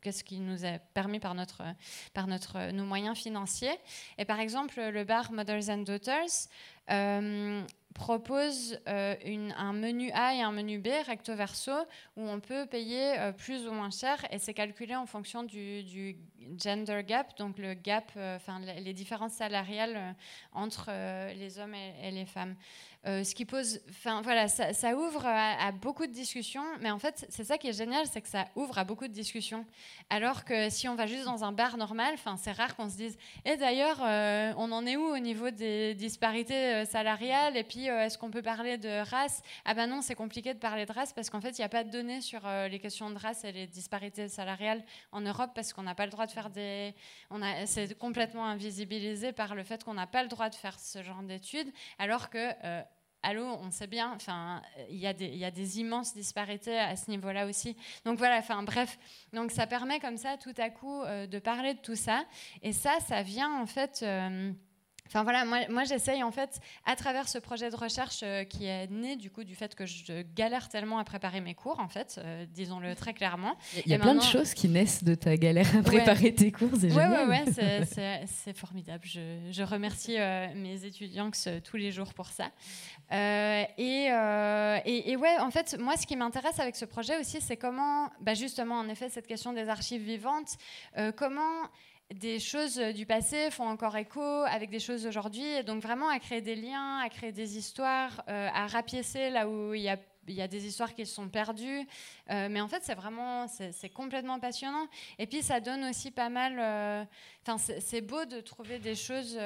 qu'est-ce qui nous est permis par, notre, par notre, nos moyens financiers. Et par exemple, le bar Mothers and Daughters, euh, propose euh, un menu A et un menu B recto verso où on peut payer euh, plus ou moins cher et c'est calculé en fonction du, gender gap, donc le gap, enfin les différences salariales entre les hommes et, les femmes. ce qui pose, enfin voilà, ça, ouvre à, beaucoup de discussions, mais en fait c'est ça qui est génial, c'est que ça ouvre à beaucoup de discussions. Alors que si on va juste dans un bar normal, enfin c'est rare qu'on se dise, et d'ailleurs on en est où au niveau des disparités salariales? Et puis euh, est-ce qu'on peut parler de race? Ah ben non, c'est compliqué de parler de race parce qu'en fait, il n'y a pas de données sur euh, les questions de race et les disparités salariales en Europe parce qu'on n'a pas le droit de faire des... C'est complètement invisibilisé par le fait qu'on n'a pas le droit de faire ce genre d'études, alors que... Euh, allô, on sait bien, il y, a des, y a des immenses disparités à ce niveau-là aussi. Donc voilà, enfin bref, donc ça permet comme ça tout à coup de parler de tout ça. Et ça, ça vient en fait... Enfin voilà, moi, moi j'essaye en fait, à travers ce projet de recherche euh, qui est né du coup du fait que je galère tellement à préparer mes cours, en fait, euh, disons-le très clairement. Il y a plein de choses qui naissent de ta galère à préparer tes cours, c'est génial. Ouais, ouais, c'est formidable. Je, je remercie euh, mes étudiants tous les jours pour ça. Et, et, et, ouais, en fait, moi, ce qui m'intéresse avec ce projet aussi, c'est comment, bah, justement, en effet, cette question des archives vivantes, comment des choses du passé font encore écho avec des choses d'aujourd'hui. Donc vraiment à créer des liens, à créer des histoires, euh, à rapiécer là où il y a des histoires qui sont perdues, euh, mais en fait c'est vraiment c'est complètement passionnant. Et puis ça donne aussi pas mal. Euh, enfin c'est beau de trouver des choses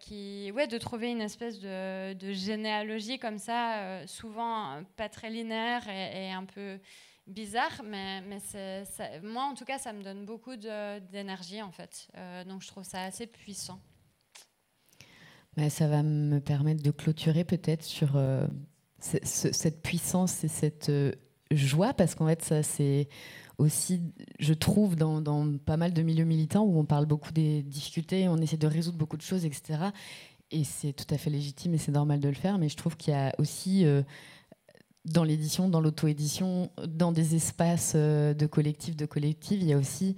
qui, ouais, de trouver une espèce de, généalogie comme ça, souvent pas très linéaire et un peu bizarre, mais, mais moi en tout cas, ça me donne beaucoup d'énergie en fait. Euh, donc je trouve ça assez puissant. Ça va me permettre de clôturer peut-être sur euh, cette puissance et cette euh, joie, parce qu'en fait, ça c'est aussi, je trouve, dans, pas mal de milieux militants où on parle beaucoup des difficultés, on essaie de résoudre beaucoup de choses, etc. Et c'est tout à fait légitime et c'est normal de le faire, mais je trouve qu'il y a aussi dans l'édition, dans l'auto-édition, dans des espaces euh, de collectifs, de collectifs, il y a aussi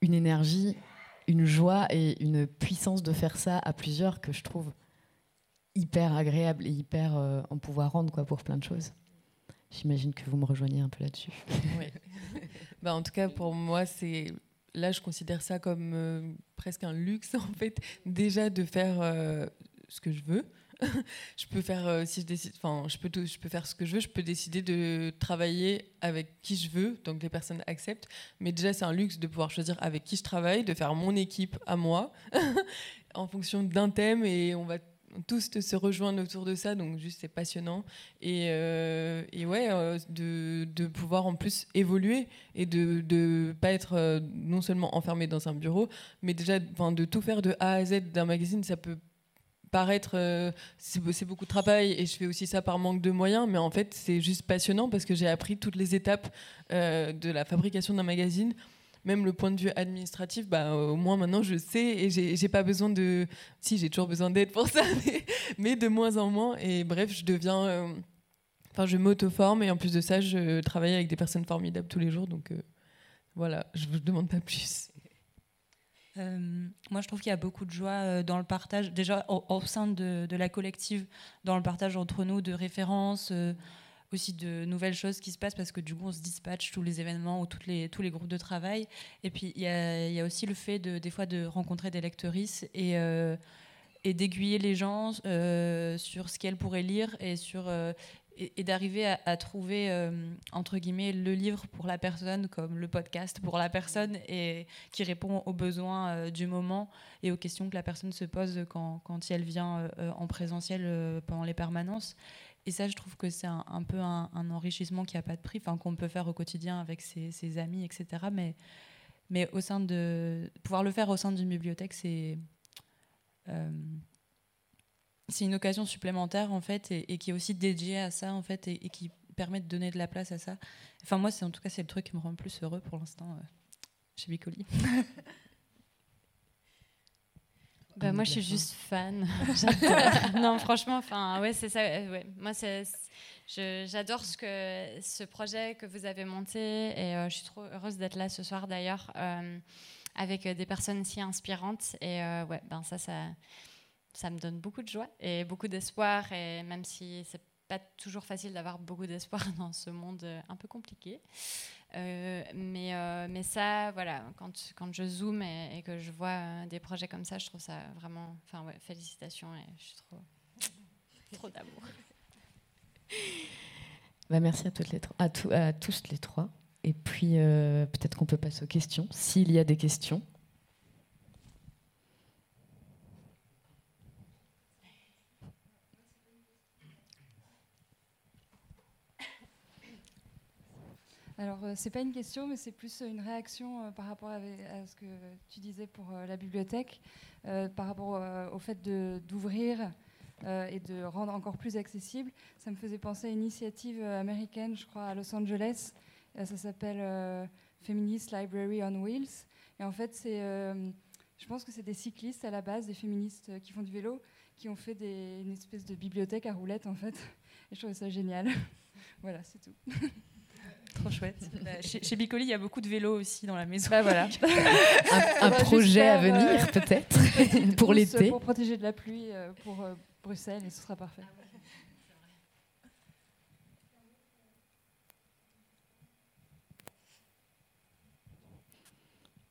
une énergie, une joie et une puissance de faire ça à plusieurs que je trouve hyper agréable et hyper euh, en pouvoir rendre quoi, pour plein de choses. J'imagine que vous me rejoignez un peu là-dessus. Oui. bah, en tout cas, pour moi, c'est là, je considère ça comme euh, presque un luxe, en fait, déjà de faire ce que je veux. je peux faire euh, si je décide enfin je peux je peux faire ce que je veux je peux décider de travailler avec qui je veux donc les personnes acceptent. Mais déjà c'est un luxe de pouvoir choisir avec qui je travaille de faire mon équipe à moi en fonction d'un thème et on va tous se rejoindre autour de ça donc juste c'est passionnant. Et, euh, et ouais euh, de, de, pouvoir en plus évoluer et de ne pas être non seulement enfermé dans un bureau mais déjà de tout faire de A à Z d'un magazine ça peut paraître, euh, c'est beaucoup de travail et je fais aussi ça par manque de moyens, mais en fait c'est juste passionnant parce que j'ai appris toutes les étapes euh, de la fabrication d'un magazine. Même le point de vue administratif, bah, au moins maintenant je sais et j'ai pas besoin de. Si, j'ai toujours besoin d'aide pour ça, mais, de moins en moins. Et bref, je deviens. Euh, enfin, je m'auto-forme et en plus de ça, je travaille avec des personnes formidables tous les jours. Donc voilà, je vous demande pas plus. Moi, je trouve qu'il y a beaucoup de joie dans le partage, déjà au, sein de, la collective, dans le partage entre nous de références, aussi de nouvelles choses qui se passent parce que du coup on se dispatche tous les événements ou toutes les, tous les groupes de travail. Et puis il y a, aussi le fait de, des fois de rencontrer des lectrices et, euh, d'aiguiller les gens euh, sur ce qu'elles pourraient lire et sur euh, et, d'arriver à, trouver entre guillemets le livre pour la personne comme le podcast pour la personne et qui répond aux besoins du moment et aux questions que la personne se pose quand, quand elle vient en présentiel pendant les permanences et ça, je trouve que c'est un, peu un, enrichissement qui n'a pas de prix, qu'on peut faire au quotidien avec ses, amis, etc. Mais, mais au sein de, pouvoir le faire au sein d'une bibliothèque, c'est euh, c'est une occasion supplémentaire, en fait, et, qui est aussi dédiée à ça, en fait, et, qui permet de donner de la place à ça. Enfin, moi, c'est en tout cas, c'est le truc qui me rend le plus heureux pour l'instant euh, chez Bicoli. Bah, moi, je suis juste fan. non, franchement, enfin, ouais, c'est ça. Euh, ouais. Moi, c'est, j'adore ce que ce projet que vous avez monté et euh, je suis trop heureuse d'être là ce soir d'ailleurs euh, avec des personnes si inspirantes et ouais, ben ça, ça, ça me donne beaucoup de joie et beaucoup d'espoir et même si c'est pas toujours facile d'avoir beaucoup d'espoir dans ce monde un peu compliqué. Euh, mais, euh, mais ça, voilà, quand, quand je zoome et, que je vois euh, des projets comme ça, je trouve ça vraiment. Enfin, félicitations et je suis trop. d'amour. Bah, merci à, toutes les à, à tous les trois. Et puis, peut-être qu'on peut passer aux questions, s'il y a des questions. Alors, euh, c'est pas une question, mais c'est plus une réaction euh, par rapport à, ce que tu disais pour euh, la bibliothèque, par rapport au fait d'ouvrir et de rendre encore plus accessible. Ça me faisait penser à une initiative américaine, je crois, à Los Angeles. ça s'appelle Feminist Library on Wheels. Et en fait, je pense que c'est des cyclistes à la base, des féministes qui font du vélo, qui ont fait une espèce de bibliothèque à roulettes, en fait. Et je trouvais ça génial. voilà, c'est tout. Trop chouette. Bah, chez, Bicoli, il y a beaucoup de vélos aussi dans la maison. Bah, voilà. un, projet à venir, euh, peut-être, pour l'été. Pour protéger de la pluie euh, pour euh, Bruxelles, et ce sera parfait.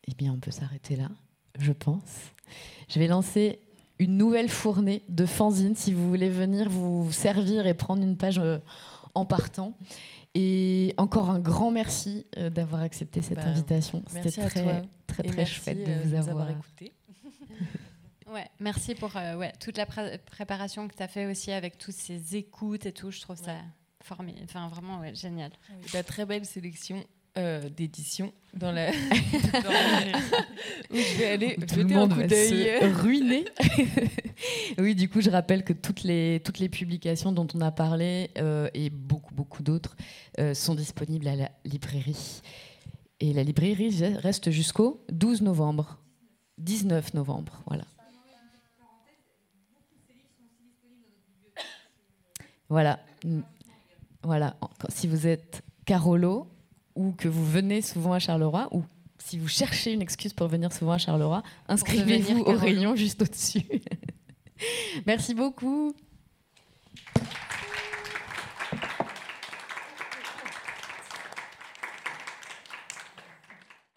Eh bien, on peut s'arrêter là, je pense. Je vais lancer une nouvelle fournée de fanzines si vous voulez venir vous servir et prendre une page en partant. Et encore un grand merci euh, d'avoir accepté cette bah, invitation. C'était très, très, très, chouette de vous, euh, avoir, écouté. ouais, merci pour euh, ouais, toute la préparation que tu as fait aussi avec toutes ces écoutes et tout. Je trouve ça formidable. Enfin, vraiment ouais, génial. La très belle sélection euh, d'édition dans la. où je vais aller Tout jeter un coup d'œil. Ruiné. oui, du coup, je rappelle que toutes les, toutes les publications dont on a parlé euh, et beaucoup, beaucoup d'autres euh, sont disponibles à la librairie. Et la librairie reste jusqu'au 12 novembre. 19 novembre, voilà. Voilà. Voilà. Si vous êtes Carolo, ou que vous venez souvent à Charleroi, ou si vous cherchez une excuse pour venir souvent à Charleroi, inscrivez-vous au rayon juste au-dessus. Merci beaucoup.